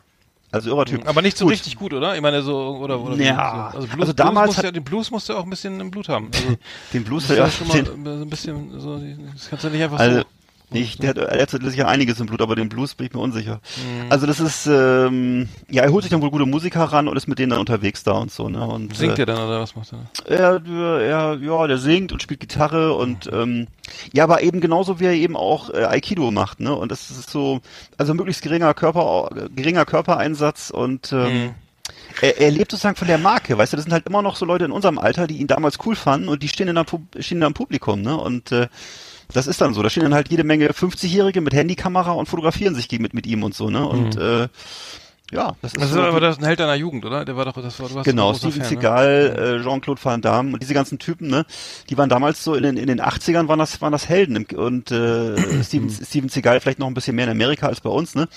Also irrer Typ. Aber nicht so Gut. richtig gut, oder? Ich meine, so, oder, oder Ja. so. Also, Blues, Also damals Blues hat- ja, den Blues musst du auch ein bisschen im Blut haben. Also, Den Blues, ist ja, schon mal den, so ein bisschen, so, das kannst du nicht einfach Also, so. Ich, der hat, er hat sicher einiges im Blut, aber den Blues bin ich mir unsicher. Mhm. Also das ist, ähm, ja, er holt sich dann wohl gute Musiker ran und ist mit denen dann unterwegs da und so, ne? Und, Singt äh, er dann oder was macht er? er, er, ja, der singt und spielt Gitarre und ähm, ja, aber eben genauso wie er eben auch äh, Aikido macht, ne? Und das ist so, also möglichst geringer Körper, geringer Körpereinsatz und ähm, er, er lebt sozusagen von der Marke, weißt du, das sind halt immer noch so Leute in unserem Alter, die ihn damals cool fanden und die stehen in der, Pub- stehen da im Publikum, ne? Und äh, das ist dann so. Da stehen dann halt jede Menge 50-Jährige mit Handykamera und fotografieren sich mit, mit ihm und so, ne? Und äh, ja, das ist Das ist so, aber das ist ein Held deiner Jugend, oder? Der war doch, das war, du warst Genau, Steven Fan, ne? Seagal, äh, Jean-Claude Van Damme und diese ganzen Typen, ne, die waren damals so in den, in den 80ern waren das, waren das Helden und äh, Steven, Steven Seagal vielleicht noch ein bisschen mehr in Amerika als bei uns, ne.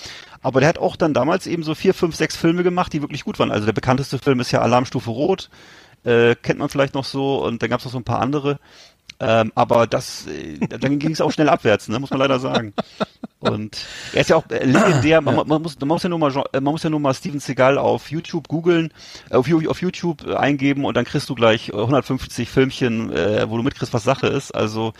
Aber der hat auch dann damals eben so vier, fünf, sechs Filme gemacht, die wirklich gut waren. Also der bekannteste Film ist ja Alarmstufe Rot, äh, kennt man vielleicht noch so und dann gab's noch so ein paar andere. Ähm, aber das, äh, dann ging es auch schnell abwärts, ne, muss man leider sagen. Und er ist ja auch äh, legendär. Man, man, muss, man muss ja nur mal, äh, man muss ja nur mal Steven Seagal auf YouTube googeln, äh, auf, auf YouTube eingeben und dann kriegst du gleich äh, 150 Filmchen, äh, wo du mitkriegst, was Sache ist. Also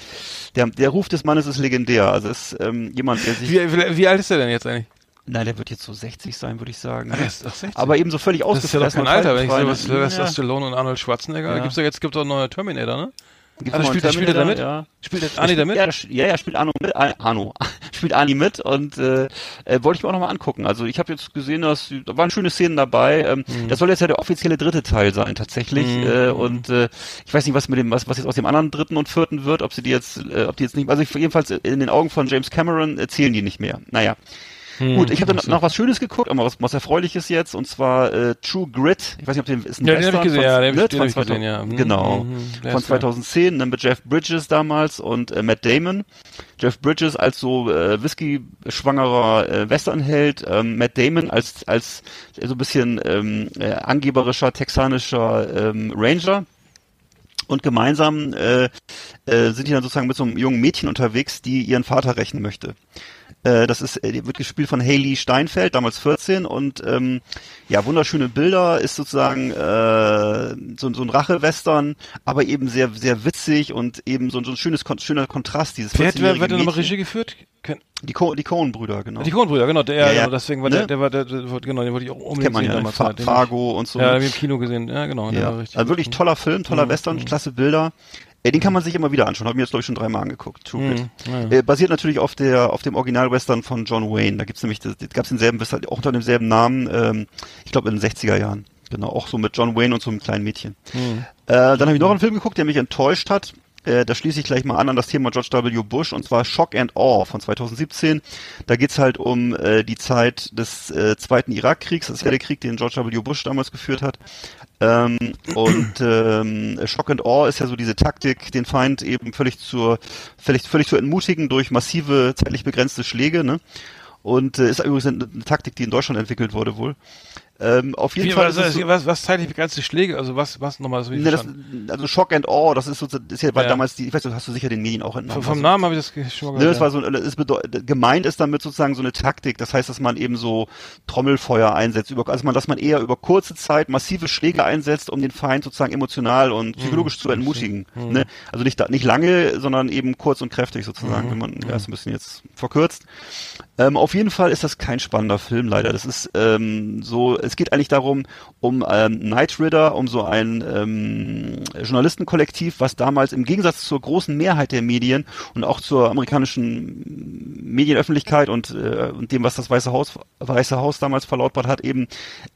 der, der Ruf des Mannes ist legendär. Also ist ähm, jemand, der sich, Wie, wie, alt ist der denn jetzt eigentlich? nein, der wird jetzt so 60 sein, würde ich sagen. 60. Aber eben so völlig Das ist ja doch ausgefressen. kein Alter, wenn ich sehe, was ne? Sylvester. Stallone und Arnold Schwarzenegger. Ja. Gibt's ja jetzt gibt doch ein neuer Terminator, ne? Gibt's Ah, da spielt, spielt er da mit? Terminator? Ja. Spielt der Arnie da mit? Ja, ja, ja, spielt Arno mit, Ar- Arno, spielt Arnie mit und äh, äh, wollte ich mir auch nochmal angucken. Also ich habe jetzt gesehen, dass da waren schöne Szenen dabei. Ähm, Mhm. Das soll jetzt ja der offizielle dritte Teil sein tatsächlich. Äh, und äh, ich weiß nicht, was mit dem, was, was jetzt aus dem anderen dritten und vierten wird, ob sie die jetzt, äh, ob die jetzt nicht, also ich, jedenfalls in den Augen von James Cameron erzählen die nicht mehr. Naja. Hm, Gut, ich habe dann noch was Schönes geguckt, aber was, was Erfreuliches jetzt, und zwar äh, True Grit. Ich weiß nicht, ob den ist ein Ja, den hab ich Western gesehen, von- ja, den hab ich- ne, den von hab ich gesehen, 2000 ja. Mhm, Genau, mhm, von ist ja- 2010, dann mit Jeff Bridges damals und äh, Matt Damon. Jeff Bridges als so äh, Whisky-schwangerer äh, Westernheld, ähm, Matt Damon als als so ein bisschen ähm, äh, angeberischer texanischer ähm, Ranger. Und gemeinsam äh, äh, sind die dann sozusagen mit so einem jungen Mädchen unterwegs, die ihren Vater rächen möchte. Äh, das ist, äh, wird gespielt von Haley Steinfeld, damals 14 und ähm, ja, wunderschöne Bilder, ist sozusagen äh, so, so ein Rache-Western, aber eben sehr, sehr witzig und eben so, so ein schönes, kon schöner Kontrast, dieses Wer hat, wer, wer 14-jährige hat denn nochmal. Regie geführt? Ken, Die, Co die Coen-Brüder, genau. die Kronbrüder, genau, der, Ja, genau, deswegen war Ne? der, der war, der, der, genau, den wollte ich auch unbedingt sehen ja, ne? damals. Fa Fargo und so. Ja, den hab ich im Kino gesehen, ja, genau, Ja, richtig. also wirklich toller Film, toller Mhm, Western, mhm. klasse Bilder. Äh, den kann man sich immer wieder anschauen. Habe mir jetzt glaube ich schon dreimal angeguckt. True. Mhm, ja. Äh, basiert natürlich auf der auf dem Original-Western von John Wayne. Da gibt's nämlich, das, gab's denselben auch unter demselben Namen. Ähm, ich glaube in den 60er Jahren. Genau, auch so mit John Wayne und so einem kleinen Mädchen. Mhm. Äh, dann habe ich noch einen Film geguckt, der mich enttäuscht hat. Äh, da schließe ich gleich mal an an das Thema George W. Bush und zwar Shock and Awe von 2017. Da geht's halt um äh, die Zeit des äh, Zweiten Irakkriegs. Das ist ja der Krieg, den George W. Bush damals geführt hat. Ähm, und ähm, Shock and Awe ist ja so diese Taktik, den Feind eben völlig zur, völlig, völlig zu entmutigen durch massive, zeitlich begrenzte Schläge. Ne? Und äh, ist übrigens eine, eine Taktik, die in Deutschland entwickelt wurde wohl. Ähm, auf jeden Wie, Fall was, so, was, was zeitlich begrenzte Schläge? Also was, was nochmal so ne, das, also Shock and Awe, das ist so, das ist ja, weil Ja. damals die, ich weiß nicht, hast du sicher den Medien auch entnommen. Vom, vom Namen habe ich das schon mal Ne, gehört. das war so, es bedeutet, gemeint ist damit sozusagen so eine Taktik. Das heißt, dass man eben so Trommelfeuer einsetzt, über, also man, dass man eher über kurze Zeit massive Schläge einsetzt, um den Feind sozusagen emotional und psychologisch zu entmutigen. Ne? Also nicht, nicht lange, sondern eben kurz und kräftig sozusagen, wenn man ja, ist ein bisschen jetzt verkürzt. Ähm, auf jeden Fall ist das kein spannender Film leider. Das ist ähm, so, es geht eigentlich darum, um ähm, Knight Rider, um so ein ähm, Journalistenkollektiv, was damals im Gegensatz zur großen Mehrheit der Medien und auch zur amerikanischen Medienöffentlichkeit und, äh, und dem, was das Weiße Haus, Weiße Haus damals verlautbart hat, eben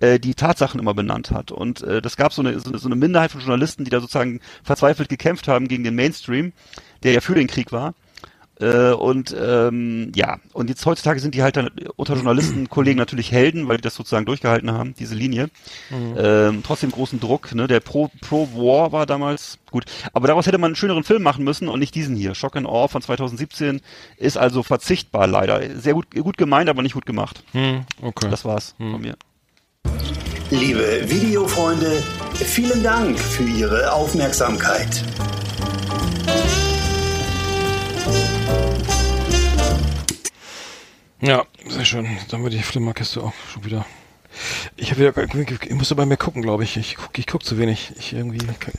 äh, die Tatsachen immer benannt hat. Und äh, das gab so eine, so eine so eine Minderheit von Journalisten, die da sozusagen verzweifelt gekämpft haben gegen den Mainstream, der ja für den Krieg war. Äh, und ähm, ja, und jetzt heutzutage sind die halt dann unter Journalistenkollegen natürlich Helden, weil die das sozusagen durchgehalten haben, diese Linie. Ähm, trotzdem großen Druck, ne? Der Pro, Pro War war damals gut. Aber daraus hätte man einen schöneren Film machen müssen und nicht diesen hier. Shock and Awe von 2017 ist also verzichtbar leider. Sehr gut, gut gemeint, aber nicht gut gemacht. Hm, okay. Das war's von mir. Liebe Videofreunde, vielen Dank für Ihre Aufmerksamkeit. Ja, sehr schön. Dann haben wir die Flimmerkiste auch schon wieder. Ich habe wieder, ich muss aber mehr gucken, glaube ich. Ich gucke, ich guck zu wenig. Ich irgendwie.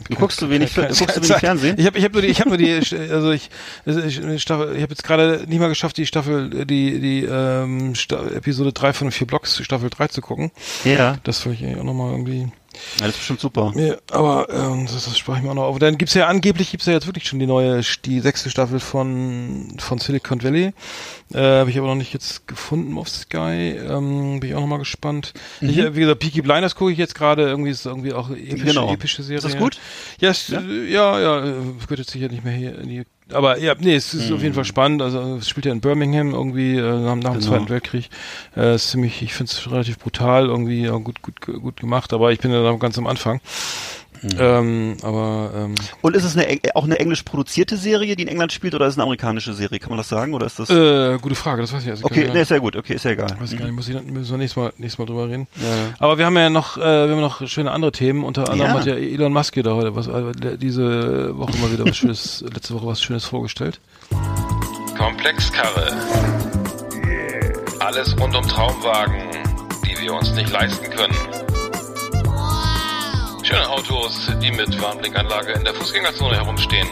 Du guckst zu wenig, Fi- guckst du wenig Fernsehen? Ich habe, ich habe nur die, ich habe nur die, also ich, ich, Staffel, ich habe jetzt gerade nicht mal geschafft, die Staffel, die, die ähm, Sta Episode 3 von vier Blocks, Staffel 3 zu gucken. Ja, Das will ich auch nochmal irgendwie. Ja das ist bestimmt super. Ja, aber ähm, das, das sprach ich mir auch noch auf. Dann gibt's ja angeblich gibt's ja jetzt wirklich schon die neue, die sechste Staffel von von Silicon Valley. Äh, Habe ich aber noch nicht jetzt gefunden auf Sky. Ähm, bin ich auch noch mal gespannt. Ich, äh, wie gesagt, Peaky Blinders gucke ich jetzt gerade. Irgendwie ist irgendwie auch epische, Genau. epische Serie. Ist das gut? Ja, es, ja, ja, ja äh, gehört jetzt sicher nicht mehr hier in die aber ja, nee, es ist auf jeden Fall spannend. Also es spielt ja in Birmingham irgendwie äh, nach, nach dem Genau. Zweiten Weltkrieg. Äh, ist ziemlich, ich finde es relativ brutal, irgendwie ja, gut, gut, gut gemacht, aber ich bin ja da ganz am Anfang. Ähm, aber ähm, Und ist es eine, Eng- auch eine englisch produzierte Serie, die in England spielt, oder ist es eine amerikanische Serie? Kann man das sagen? Oder ist das. äh, gute Frage, das weiß ich also. okay, nee, ist ja gut, okay, ist ja egal. weiß ich gar nicht, muss ich, müssen wir nächstes Mal, nächstes Mal drüber reden. Ja. Aber wir haben ja noch, äh, wir haben noch schöne andere Themen. Unter anderem Ja. hat ja Elon Musk hier da heute was, äh, diese Woche mal wieder was Schönes, letzte Woche was Schönes vorgestellt. Komplexkarre. Alles rund um Traumwagen, die wir uns nicht leisten können. Schöne Autos, die mit Warnblinkanlage in der Fußgängerzone herumstehen.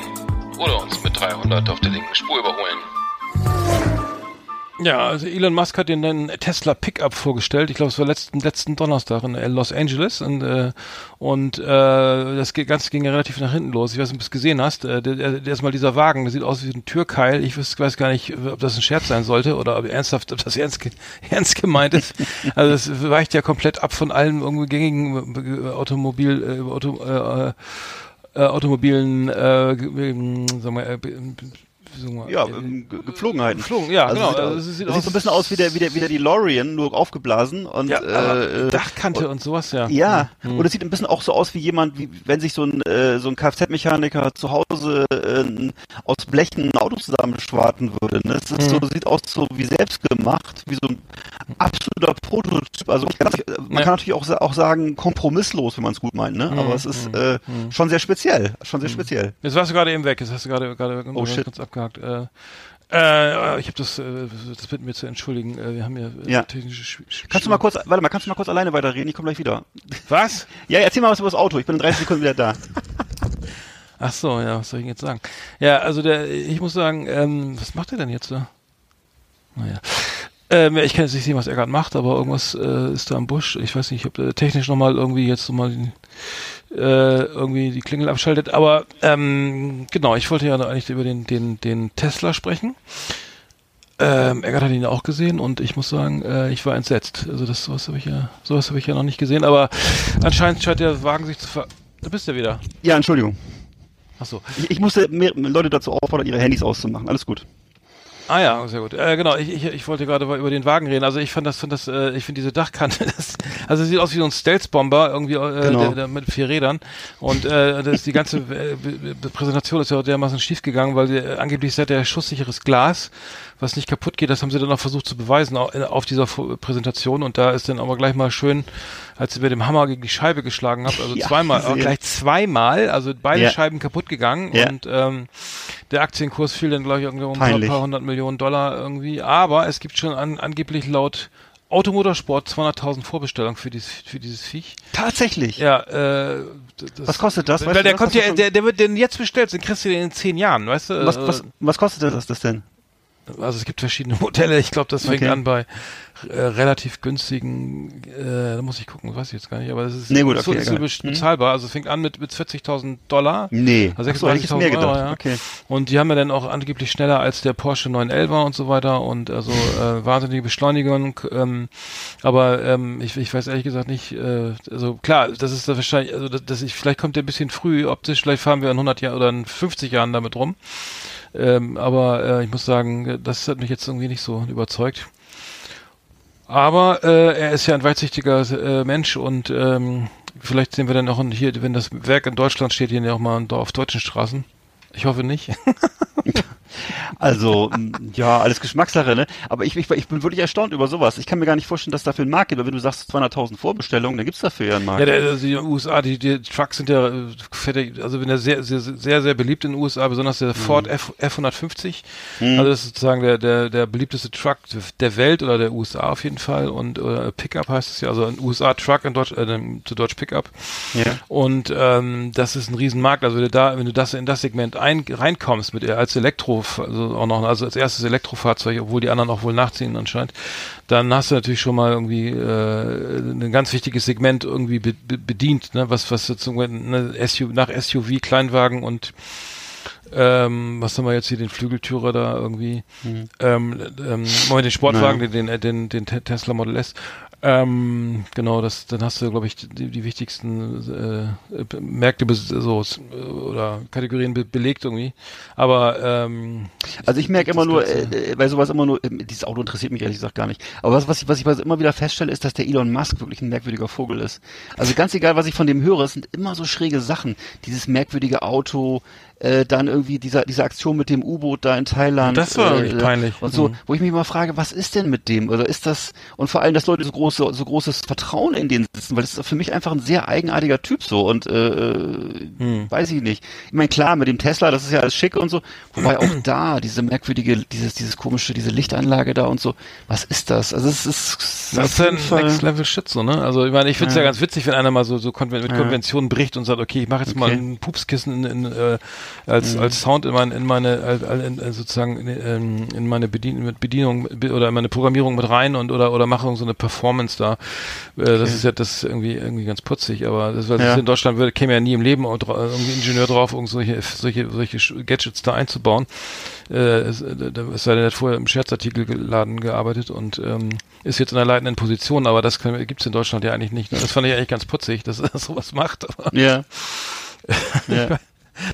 Oder uns mit 300 auf der linken Spur überholen. Ja, also Elon Musk hat den neuen Tesla Pickup vorgestellt. Ich glaube, es war letzten letzten Donnerstag in äh, Los Angeles und äh, und äh, das Ganze ging ja relativ nach hinten los. Ich weiß nicht, ob du es gesehen hast. Äh, der, dieser Wagen, der sieht aus wie ein Türkeil. Ich weiß, weiß gar nicht, ob das ein Scherz sein sollte oder ob ernsthaft, ob das ernst, ernst gemeint ist. Also es weicht ja komplett ab von allen irgendwie gängigen äh, Automobil äh, Auto, äh, äh, automobilen äh, ähm, sagen wir, äh, wir, Ja, äh, ähm, Ge- Gepflogenheiten. Geflogen, ja, genau. Sieht, Also sieht sieht, so ein bisschen aus wie der, wie der, wie der DeLorean, nur aufgeblasen und Ja, aber äh, äh, Dachkante und sowas, ja. Ja, Hm. und es sieht ein bisschen auch so aus wie jemand, wie wenn sich so ein äh, so ein Kfz-Mechaniker zu Hause äh, aus Blechen ein Auto zusammenschwarten würde. Ne? Es ist so, sieht aus so wie selbst gemacht, wie so ein Prototyp. Also ich kann, man Ja. kann natürlich auch, auch sagen kompromisslos, wenn man es gut meint. Ne? Aber es ist äh, schon sehr speziell, schon sehr speziell. Jetzt warst du gerade eben weg, jetzt hast du gerade gerade Oh, kurz abgehakt. Äh, äh, ich habe das, äh, das bitten mir zu entschuldigen. Äh, wir haben ja, äh, Ja. technische Sch Sch Kannst du mal kurz, warte mal, kannst du mal kurz alleine weiterreden? Ich komme gleich wieder. Was? Ja, erzähl mal was über das Auto. Ich bin in 30 Sekunden wieder da. Ach so, ja, was soll ich denn jetzt sagen? Ja, also der, ich muss sagen, ähm, was macht er denn jetzt da? Naja. Ähm, ich kann jetzt nicht sehen, was er gerade macht, aber irgendwas äh, ist da am Busch. Ich weiß nicht, ob er technisch nochmal irgendwie jetzt nochmal äh, irgendwie die Klingel abschaltet. Aber ähm, genau, ich wollte ja eigentlich über den, den, den Tesla sprechen. Ähm, Eggert hat ihn auch gesehen und ich muss sagen, äh, ich war entsetzt. Also das sowas habe ich ja, sowas habe ich ja noch nicht gesehen, aber anscheinend scheint der Wagen sich zu ver. Da bist du ja wieder. Ja, Entschuldigung. Ach so. Ich, ich musste mehr, Leute dazu auffordern, ihre Handys auszumachen. Alles gut. Ah ja, sehr gut. Äh, genau, ich, ich, ich wollte gerade über den Wagen reden. Also ich fand das, fand das, äh, ich finde diese Dachkante, das, Also sieht aus wie so ein Stealth-Bomber, irgendwie äh, Genau. der, der mit vier Rädern. Und äh, das, die ganze äh, Präsentation ist ja dermaßen schief gegangen, weil sie, äh, angeblich seid der schusssicheres Glas, was nicht kaputt geht. Das haben sie dann auch versucht zu beweisen äh, auf dieser Präsentation. Und da ist dann aber gleich mal schön, als sie mit dem Hammer gegen die Scheibe geschlagen habt, also Ja, zweimal, auch gesehen. gleich zweimal, also beide Ja. Scheiben kaputt gegangen. Ja. Und ähm, der Aktienkurs fiel dann, glaube ich, irgendwo um ein paar hundert Millionen Dollar irgendwie. Aber es gibt schon an, angeblich laut Automotorsport 200.000 Vorbestellungen für dieses, für dieses Viech. Tatsächlich. Ja, äh, das, Was kostet das? Weil Weißt der du das? kommt ja, der, der wird den jetzt bestellt, den kriegst du den in zehn Jahren, weißt du? Was, was, was kostet das, das denn? Also es gibt verschiedene Modelle. Ich glaube, das fängt Okay. an bei äh, relativ günstigen, äh, da muss ich gucken, weiß ich jetzt gar nicht, aber es ist Nee, gut, so, okay, ist so egal. be- Hm. bezahlbar. Also es fängt an mit, mit 40.000 Dollar. Nee. Also Ach so, hätte ich jetzt 36.000 mehr gedacht. Euro, ja. Okay. Und die haben ja dann auch angeblich schneller als der Porsche 911 und so weiter und also äh, wahnsinnige Beschleunigung. Ähm, aber ähm, ich, ich weiß ehrlich gesagt nicht, äh, also klar, das ist da wahrscheinlich, also das, das ich, vielleicht kommt der ein bisschen früh optisch, vielleicht fahren wir in 100 Jahren oder in 50 Jahren damit rum. Ähm, aber äh, ich muss sagen, das hat mich jetzt irgendwie nicht so überzeugt. Aber äh, er ist ja ein weitsichtiger äh, Mensch und ähm, vielleicht sehen wir dann auch hier, wenn das Werk in Deutschland steht, hier auch mal auf deutschen Straßen. Ich hoffe nicht. Also, ja, alles Geschmackssache, ne? Aber ich, ich, ich bin wirklich erstaunt über sowas. Ich kann mir gar nicht vorstellen, dass dafür einen Markt gibt. Aber wenn du sagst 200.000 Vorbestellungen, dann gibt's dafür ja einen Markt. Ja, der, also die USA, die, die Trucks sind ja äh, also wenn der sehr, sehr, sehr, sehr beliebt in den USA, besonders der Ford F, F150. Also das ist sozusagen der, der, der beliebteste Truck der Welt oder der USA auf jeden Fall und oder Pickup heißt es ja, also ein USA Truck in Deutsch, äh, zu Deutsch Pickup. Ja. Und ähm, das ist ein Riesenmarkt. Also wenn du da, wenn du das in das Segment ein, reinkommst mit als Elektro, also auch noch, also als erstes Elektrofahrzeug, obwohl die anderen auch wohl nachziehen anscheinend, dann hast du natürlich schon mal irgendwie äh, ein ganz wichtiges Segment irgendwie be, be, bedient, ne? Was was jetzt ne, SUV, nach SUV, Kleinwagen und ähm, was haben wir jetzt hier, den Flügeltürer da irgendwie, ähm, ähm, Moment, den Sportwagen, Naja. den, den, den, den Te- Tesla Model S. Ähm, genau, das, dann hast du, glaube ich, die, die wichtigsten äh, Märkte so oder Kategorien be belegt irgendwie. Aber ähm, Also ich merke immer nur, äh, äh, bei sowas immer nur, äh, dieses Auto interessiert mich ehrlich gesagt gar nicht. Aber was, was ich, was ich immer wieder feststelle, ist, dass der Elon Musk wirklich ein merkwürdiger Vogel ist. Also ganz egal, was ich von dem höre, es sind immer so schräge Sachen. Dieses merkwürdige Auto, äh, dann irgendwie dieser, diese Aktion mit dem U-Boot da in Thailand. Das war äh, wirklich peinlich. Und so, Mhm. wo ich mich immer frage, was ist denn mit dem? Oder ist das, und vor allem, dass Leute so große, so großes Vertrauen in den sitzen, weil das ist für mich einfach ein sehr eigenartiger Typ so und äh, Hm. weiß ich nicht. Ich meine, klar, mit dem Tesla, das ist ja alles schick und so, wobei auch da diese merkwürdige, dieses, dieses komische, diese Lichtanlage da und so, was ist das? Also es ist das ist ja jeden Fall- Next Level Shit so, ne? Also ich meine, ich finde es ja. Ja. ganz witzig, wenn einer mal so, so konven mit. Konventionen bricht und sagt, okay, ich mache jetzt mal Okay. ein Pupskissen in, in, äh, als, Mhm. als Sound in, mein, in meine, äh, in, äh, sozusagen in, ähm, in meine Bedien mit Bedienung be- oder in meine Programmierung mit rein und oder oder mache so eine Performance da. Äh, Das ist ja das ist irgendwie irgendwie ganz putzig, aber das, was Ja. es in Deutschland würde, käme ja nie im Leben irgendwie Ingenieur drauf, irgend solche solche solche Gadgets da einzubauen. Äh, es, es sei denn, er hat vorher im Scherzartikelladen gearbeitet und ähm, ist jetzt in einer leitenden Position, aber das kann- gibt's in Deutschland ja eigentlich nicht. Das fand ich eigentlich ganz putzig, dass er sowas macht. Aber Ja. ja.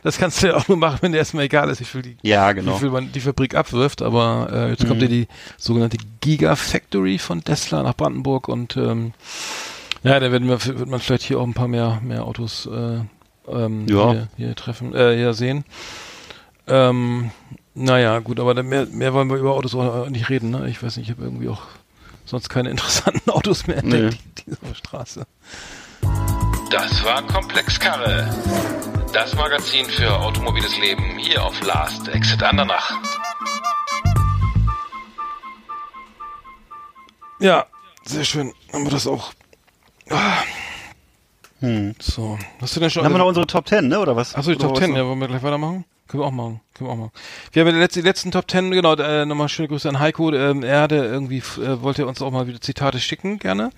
Das kannst du ja auch nur machen, wenn dir erstmal egal ist, wie viel, die, Ja, wie genau. viel man die Fabrik abwirft. Aber äh, jetzt kommt ja die sogenannte Gigafactory von Tesla nach Brandenburg und ähm, ja, da werden wir, wird man vielleicht hier auch ein paar mehr, mehr Autos äh, ähm, Ja. hier, hier treffen, äh, hier sehen. Ähm, naja, gut, aber mehr, mehr wollen wir über Autos auch nicht reden, ne? Ich weiß nicht, ich habe irgendwie auch sonst keine interessanten Autos mehr Nee. entdeckt, die- dieser Straße. Das war Komplexkarre. Das Magazin für automobiles Leben hier auf Last Exit Andernach. Ja, sehr schön. Haben wir das auch. Ah. Hm. So. Hast du denn schon Dann haben wir noch unsere Top Ten, ne? Oder was? Achso, die Oder Top was 10, noch? ja, wollen wir gleich weitermachen? Können wir auch machen. Können wir auch machen. Wir haben ja die, letzte, die letzten Top 10, genau, äh, nochmal schöne Grüße an Heiko. Ähm, er hatte irgendwie, äh, wollte uns auch mal wieder Zitate schicken, gerne.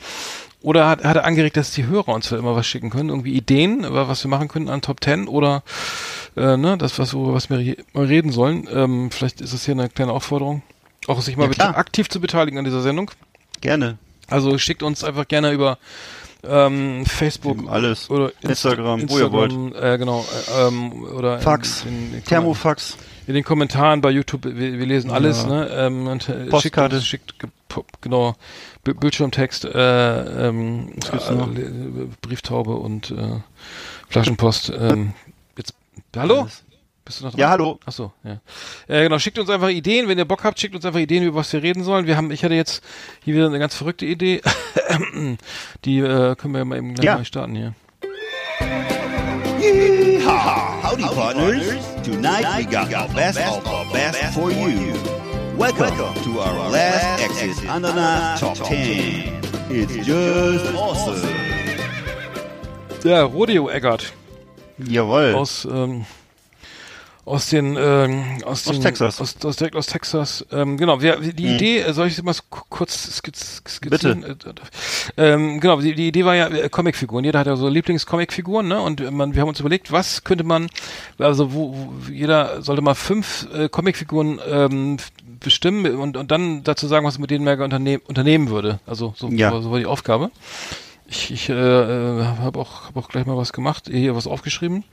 Oder hat, hat er angeregt, dass die Hörer uns immer was schicken können, irgendwie Ideen, was wir machen können an Top 10 oder äh, ne, das, was, was wir re- mal reden sollen. Ähm, vielleicht ist es hier eine kleine Aufforderung, auch sich mal Ja, aktiv zu beteiligen an dieser Sendung. Gerne. Also schickt uns einfach gerne über ähm, Facebook Alles. oder Insta- Instagram, wo ihr Instagram, Äh, genau, äh, ähm, oder in- Fax, in, in, Thermofax. in den Kommentaren bei YouTube, wir, wir lesen alles, Ja. ne? Ähm, und, äh, Postkarte. Schickt, schickt genau, Bildschirmtext, äh, ähm, äh? Le- Brieftaube und äh, Flaschenpost. Ähm, jetzt, hallo? Alles. Bist du noch dran? Ja, hallo. Ach so, ja. Äh, genau, schickt uns einfach Ideen, wenn ihr Bock habt, schickt uns einfach Ideen, über was wir reden sollen. Wir haben, ich hatte jetzt hier wieder eine ganz verrückte Idee. Die äh, können wir mal eben gleich Ja. mal starten hier. Yeehaw! Howdy, partners. Tonight we got the best of the best for you. Welcome to our last Exit Ananas Top 10. It's just awesome. Ja, Rodeo Eggert Jawohl. aus ähm, aus den ähm, aus, Aus den, Texas. aus, aus direkt aus Texas ähm, genau wir, die Idee äh, soll ich sie mal ku- kurz skiz, skizzieren Bitte. ähm, genau die, die Idee war ja äh, Comicfiguren jeder hat ja so Lieblingscomicfiguren ne und äh, man wir haben uns überlegt was könnte man also wo, wo jeder sollte mal fünf äh, Comicfiguren ähm, bestimmen und und dann dazu sagen was mit denen man unternehmen unternehmen würde also so, Ja. so, so war die Aufgabe ich, ich äh, äh, habe auch, hab auch gleich mal was gemacht, hier was aufgeschrieben.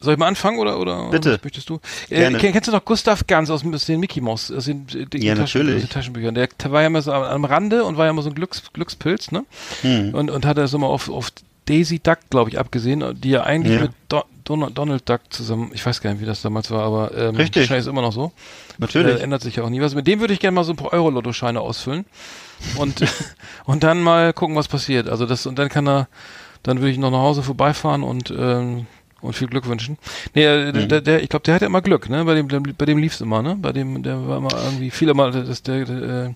Soll ich mal anfangen oder oder Bitte. möchtest du? Äh, kennst du noch Gustav Ganz aus, aus den Mickey Mouse, aus den, äh, dicken Ja, Taschen, natürlich. aus den Taschenbüchern? Der, war ja immer so am, Rande und war ja immer so ein Glücks, Glückspilz, ne? Hm. Und und hat das immer auf auf Daisy Duck, glaube ich, abgesehen, die ja eigentlich Ja. mit Do Donald, Donald Duck zusammen, ich weiß gar nicht, wie das damals war, aber ähm, Richtig. wahrscheinlich ist immer noch so. Natürlich. Äh, ändert sich ja auch nie was. Mit dem würde ich gerne mal so ein paar Euro-Lotto-Scheine ausfüllen und und dann mal gucken, was passiert. Also das und dann kann er, dann würde ich noch nach Hause vorbeifahren und ähm, und viel Glück wünschen. Nee, äh, Mhm. der, der, ich glaube, der hat ja immer Glück, ne? Bei dem, der, bei dem lief's immer, ne? Bei dem, der war immer irgendwie viele Mal, das der, der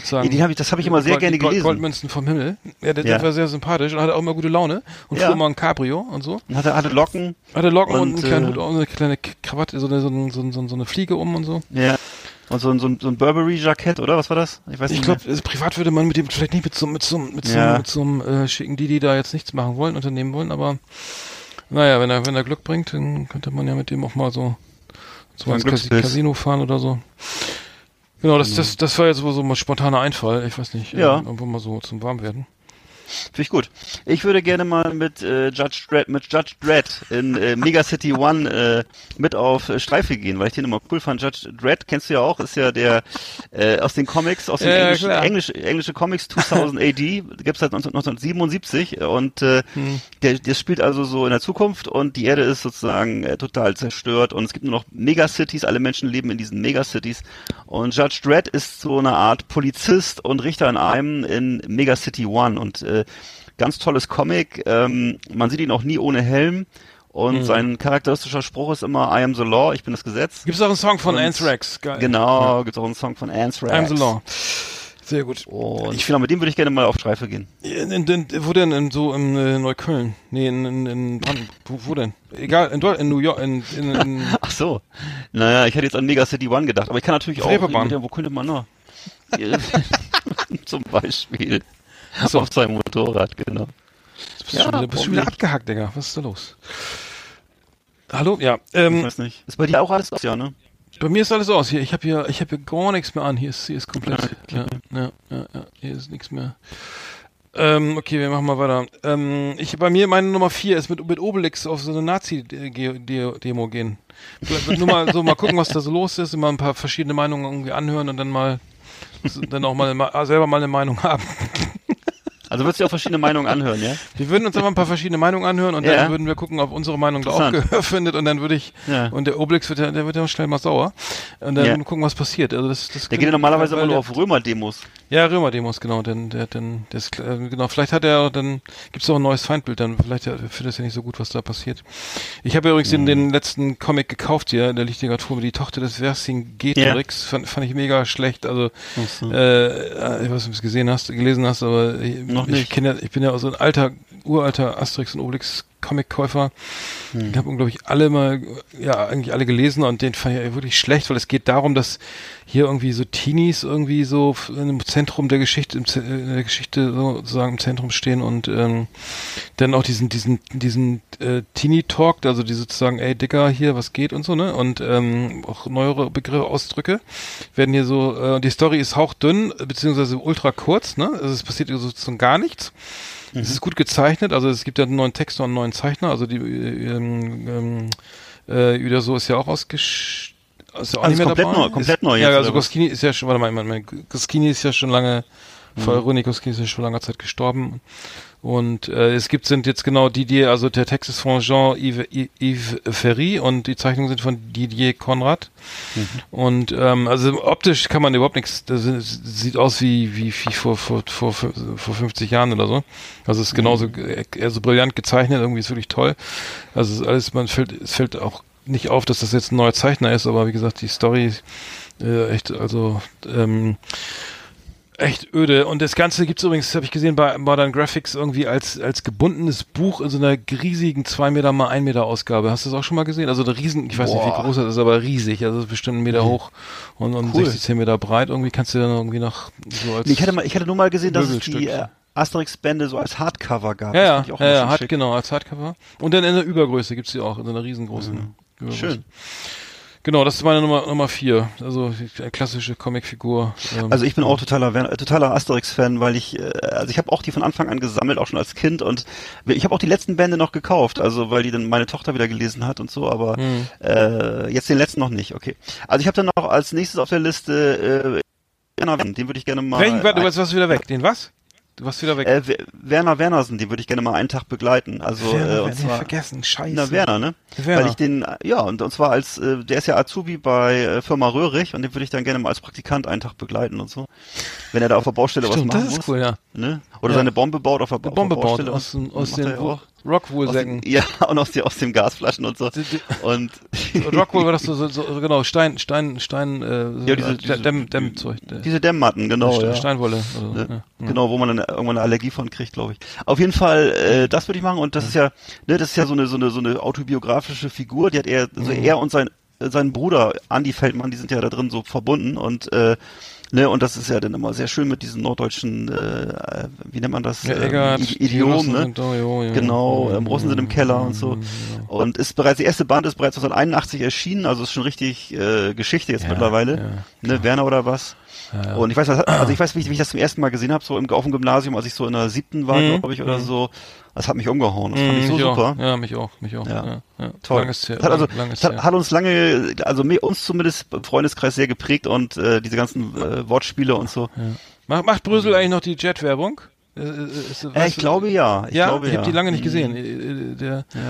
äh, sozusagen. Die hab ich- das habe ich immer sehr Gold- gerne Gold- gelesen. Goldmünzen vom Himmel. Ja, der, Ja. der war sehr sympathisch und hatte auch immer gute Laune und Ja. fuhr immer ein Cabrio und so. Und hatte, hatte Locken. Hatte Locken und, Und, einen kleinen äh, Hut eine kleine Krawatte, so eine, so, eine, so, eine, so eine Fliege um und so. Ja. Und so ein, so ein, so ein Burberry-Jackett, oder? Was war das? Ich weiß Ich nicht glaube, mehr. also privat würde man mit dem vielleicht nicht mit so mit so mit so, Ja. mit so einem äh, schicken, die die da jetzt nichts machen wollen, unternehmen wollen, aber naja, wenn er wenn er Glück bringt, dann könnte man ja mit dem auch mal so so ein ins. Casino fahren oder so. Genau, das das das war jetzt so so mal spontaner Einfall. Ich weiß nicht, Ja. äh, irgendwo mal so zum Warmwerden. Finde ich gut. Ich würde gerne mal mit äh, Judge Dredd, mit Judge Dredd in äh, Mega City One äh, mit auf äh, Streife gehen, weil ich den immer cool fand. Judge Dredd kennst du ja auch, ist ja der äh, aus den Comics, aus den Ja, englischen. Englisch, englische Comics 2000 AD, gibt's seit 19, 1977 und äh, Hm. der, der spielt also so in der Zukunft und die Erde ist sozusagen äh, total zerstört und es gibt nur noch Megacities, alle Menschen leben in diesen Megacities und Judge Dredd ist so eine Art Polizist und Richter in einem in Megacity One und äh, ganz tolles Comic, ähm, man sieht ihn auch nie ohne Helm und Mhm. sein charakteristischer Spruch ist immer I am the law, ich bin das Gesetz. Gibt's auch einen Song von Anthrax? Geil. Genau, gibt's auch einen Song von Anthrax. I'm the Law. Sehr gut. Und ich finde, mit dem würde ich gerne mal auf Streife gehen. In, in, wo denn? In, so in äh, Neukölln? Nee, in, in, in Brandenburg. Wo, wo denn? Egal, in, in New York, in, in, Ach so. Naja, ich hätte jetzt an Mega City One gedacht, aber ich kann natürlich auch. Reeperbahn. Wo könnte man noch? Zum Beispiel. so. Auf seinem Motorrad, genau. bist du schon wieder, bist du schon wieder abgehackt, Digga. Was ist da los? Hallo? Ja, Ich ähm, weiß nicht. Ist bei dir auch alles aus, ja, ne? bei mir ist alles aus. Hier, ich habe hier, ich habe hier gar nichts mehr an. Hier ist, hier ist komplett. Ja, ja, ja, ja. Hier ist nichts mehr. Ähm, okay, wir machen mal weiter. Ähm, ich, bei mir, meine Nummer vier ist mit, mit Obelix auf so eine Nazi-Demo gehen. Vielleicht nur mal so mal gucken, was da so los ist, immer ein paar verschiedene Meinungen irgendwie anhören und dann mal, dann auch mal selber mal eine Meinung haben. Also würdest du auch verschiedene Meinungen anhören, ja? Wir würden uns aber ein paar verschiedene Meinungen anhören und Ja. dann würden wir gucken, ob unsere Meinung da auch. Gehör findet und dann würde ich Ja. und der Obelix wird ja, der wird ja schnell mal sauer und dann Ja. gucken, was passiert. Also das, das Der geht ja normalerweise immer nur auf Römer-Demos. Ja, Römer-Demos, genau, denn der, denn das, äh, genau, vielleicht hat er, dann gibt's auch ein neues Feindbild, dann vielleicht ja, findet es ja nicht so gut, was da passiert. Ich habe ja übrigens Mhm. den, den letzten Comic gekauft hier in der Literatur, die Tochter des Vercingetorix, fand, fand ich mega schlecht, also so. äh, ich weiß nicht, ob du es gesehen hast, gelesen hast, aber ich, Noch ich nicht. kenne ja, ich bin ja so ein alter, uralter Asterix und Obelix Comic-Käufer. Hm. Ich habe unglaublich alle mal, ja, eigentlich alle gelesen und den fand ich wirklich schlecht, weil es geht darum, dass hier irgendwie so Teenies irgendwie so im Zentrum der Geschichte, im, Z- äh, der Geschichte sozusagen im Zentrum stehen und ähm, dann auch diesen, diesen, diesen äh, Teenie-Talk, also die sozusagen, ey Dicker, hier, was geht und so, ne? Und ähm, auch neuere Begriffe, Ausdrücke werden hier so, äh, die Story ist hauchdünn, beziehungsweise ultra kurz, ne? Also es passiert sozusagen gar nichts. Es ist gut gezeichnet, also es gibt ja einen neuen Text und einen neuen Zeichner, also die äh, ähm, ähm, äh, so ist ja auch ausgesch ist ja auch Also nicht mehr komplett dabei. neu- komplett ist, neu Ja, jetzt, also oder was? Goscini ist ja schon, warte mal, Goscini ist ja schon lange, Mhm. Goscini ist schon lange Zeit gestorben. Und äh, es gibt sind jetzt genau Didier, also der Text ist von Jean-Yves Yves Ferry und die Zeichnungen sind von Didier Konrad. Mhm. Und ähm, also optisch kann man überhaupt nichts, das sieht aus wie wie, wie vor, vor, vor, vor 50 Jahren oder so. Also es ist genauso Mhm. äh, eher so brillant gezeichnet, irgendwie ist wirklich toll. Also es ist alles, man fällt, es fällt auch nicht auf, dass das jetzt ein neuer Zeichner ist, aber wie gesagt, die Story äh, echt, also ähm, echt öde. Und das Ganze gibt's übrigens, habe ich gesehen, bei Modern Graphics irgendwie als, als gebundenes Buch in so einer riesigen 2 Meter mal 1 Meter Ausgabe. Hast du das auch schon mal gesehen? Also eine riesen, ich weiß nicht, Boah. wie groß das ist, aber riesig. Also das ist bestimmt einen Meter hoch und, und Cool. 60 Meter breit. Irgendwie kannst du dann irgendwie noch so als ich hatte mal, ich hatte nur mal gesehen, dass es die äh, Asterix-Bände so als Hardcover gab. ja, ja, ja, schick. genau, als Hardcover. Und dann in der Übergröße gibt's die auch, in so einer riesengroßen Übergröße. Schön. Genau, das ist meine Nummer, Nummer vier. Also klassische Comicfigur. Ähm, Also ich bin auch totaler äh, totaler Asterix-Fan, weil ich, äh, also ich habe auch die von Anfang an gesammelt, auch schon als Kind und ich habe auch die letzten Bände noch gekauft, also weil die dann meine Tochter wieder gelesen hat und so, aber Hm. äh, jetzt den letzten noch nicht, okay. Also ich habe dann noch als nächstes auf der Liste äh, den würde ich gerne mal. Welchen, warte, du warst wieder weg. Den was? Du warst wieder weg. äh, Werner Wernersen, den würde ich gerne mal einen Tag begleiten. Also Werner, äh, und zwar vergessen, scheiße. Na, Werner, ne? Werner. Weil ich den, ja, und, und zwar als, äh, der ist ja Azubi bei äh, Firma Röhrig und den würde ich dann gerne mal als Praktikant einen Tag begleiten und so. Wenn er da auf der Baustelle Stimmt, was machen das ist muss. cool, ja. Ne? Oder Ja. seine Bombe baut auf der, Eine auf Bombe der baut Baustelle. aus, den, und aus macht den er Rockwool-Säcken. den, ja, und aus, aus den Gasflaschen und so. Und Rockwool war das so, so, so genau, Stein, Stein, Stein, äh, Ja, diese- äh, diese- Dämm, Dämmzeug. diese Dämmmatten, genau. Ste- ja. Steinwolle. Also, ja. Genau, wo man dann irgendwann eine Allergie von kriegt, glaube ich. Auf jeden Fall, äh, das würde ich machen und das ist ja, ne, das ist ja so eine so eine so eine autobiografische Figur, die hat er, also Mhm. er und sein sein Bruder Andy Feldmann, die sind ja da drin so verbunden und äh, ne und das ist ja dann immer sehr schön mit diesen norddeutschen, äh, wie nennt man das, Ja, Ähm, Eggert, I- Idiomen, Russen ne? da, jo, jo. Genau, Mhm. ähm, Russen sind im Keller und so. Und ist bereits, die erste Band ist bereits 1981 erschienen, also ist schon richtig äh, Geschichte jetzt Ja, mittlerweile. ne, Werner oder was? Ja, ja. Und ich weiß, also ich weiß, wie ich, wie ich das zum ersten Mal gesehen habe, so im, auf dem Gymnasium, als ich so in der siebten war, Mhm. glaube ich, oder so. Das hat mich umgehauen. Das fand ich so mich super. Auch. Ja, mich auch, mich auch. Ja. Ja. Ja, Toll. Langes Das hat also, lang, langes hat, hat uns lange, also uns zumindest im Freundeskreis sehr geprägt und äh, diese ganzen äh, Wortspiele und so. Macht, macht Brüssel eigentlich noch die Jet-Werbung? Äh, äh, Äh, weißt ich glaube ja. Ich ja, glaube, ich ja. habe die lange nicht Mhm. gesehen. Äh, äh, Der, Ja.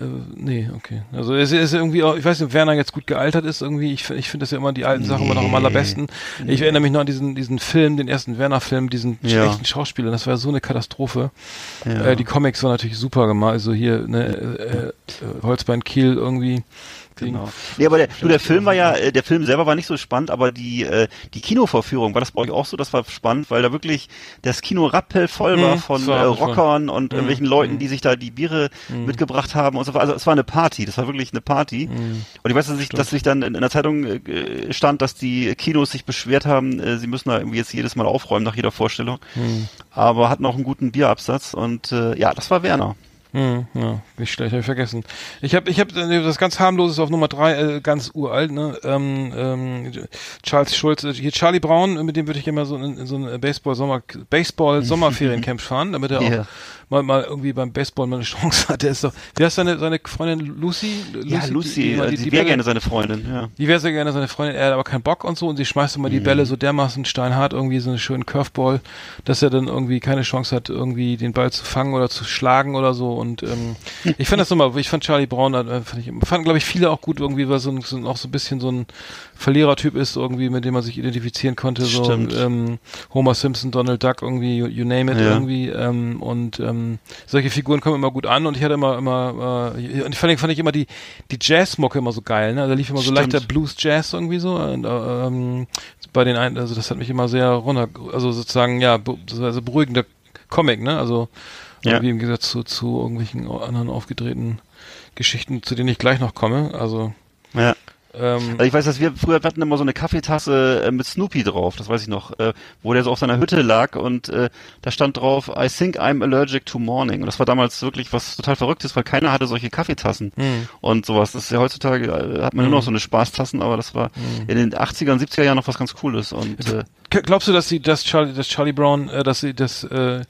Äh, nee, okay. Also es ist irgendwie auch, ich weiß nicht, ob Werner jetzt gut gealtert ist irgendwie. Ich, ich finde das ja immer die alten Sachen immer noch am allerbesten. Ich erinnere mich noch an diesen, diesen Film, den ersten Werner-Film, diesen Ja. schlechten Schauspieler. Das war so eine Katastrophe. Ja. Äh, die Comics waren natürlich super gemacht. Also hier, ne, äh, äh, Holzbein Kiel irgendwie. Genau. Nee, aber der, du, der Film war ja, äh, der Film selber war nicht so spannend, aber die, äh, die Kinovorführung, war das bei euch auch so? Das war spannend, weil da wirklich das Kino rappelvoll war Mhm, von war äh. Rockern und Mhm, irgendwelchen Leuten, mhm. die sich da die Biere mitgebracht haben und so. Also es war eine Party, das war wirklich eine Party. Und ich weiß, dass ich, dass sich dann in, in der Zeitung äh, stand, dass die Kinos sich beschwert haben, äh, sie müssen da irgendwie jetzt jedes Mal aufräumen nach jeder Vorstellung. Aber hatten auch einen guten Bierabsatz und äh, ja, das war Werner. Hm, ja, nicht schlecht, habe ich vergessen. Ich habe ich hab äh, das ganz harmloses auf Nummer drei, äh, ganz uralt, ne? Ähm, ähm, Charles Schulz, äh, hier Charlie Brown, mit dem würde ich immer so in, in so ein Baseball Sommer Baseball Sommerferiencamp fahren, damit er auch Ja. mal mal irgendwie beim Baseball mal eine Chance hat. Der ist doch, wie heißt seine seine Freundin Lucy? Ja, Lucy, die, äh, die, die, die, wäre gerne seine Freundin, ja. die wäre sehr gerne seine Freundin, er hat aber keinen Bock und so und sie schmeißt immer die Mhm. Bälle so dermaßen steinhart, irgendwie so einen schönen Curveball, dass er dann irgendwie keine Chance hat, irgendwie den Ball zu fangen oder zu schlagen oder so und ähm, ich fand das immer, ich fand Charlie Brown, äh, fand ich, fanden glaube ich viele auch gut irgendwie, weil so, ein, so auch so ein bisschen so ein Verlierertyp ist irgendwie, mit dem man sich identifizieren konnte, so Stimmt. ähm, Homer Simpson, Donald Duck irgendwie, you, you name it Ja. irgendwie ähm, und ähm, solche Figuren kommen immer gut an und ich hatte immer immer äh, und fand ich, fand ich immer die die Jazzmucke immer so geil, ne? Da lief immer so Stimmt. leichter Blues Jazz irgendwie so und, äh, ähm, bei den einen, also das hat mich immer sehr runter, also sozusagen ja, also beruhigender Comic, ne? Also Ja. irgendwie im Gegensatz zu, zu irgendwelchen anderen aufgedrehten Geschichten, zu denen ich gleich noch komme. Also Ja. ähm, Also ich weiß, dass wir früher wir hatten immer so eine Kaffeetasse äh, mit Snoopy drauf, das weiß ich noch, äh, wo der so auf seiner Hütte lag und äh, da stand drauf, I think I'm allergic to morning. Und das war damals wirklich was total Verrücktes, weil keiner hatte solche Kaffeetassen Hm. und sowas. Das ist ja heutzutage, hat man nur noch so eine Spaßtassen, aber das war in den 80er und 70er Jahren noch was ganz Cooles. Und äh, Glaubst du, dass sie, dass Charlie, dass Charlie Brown, äh, dass sie, dass, äh,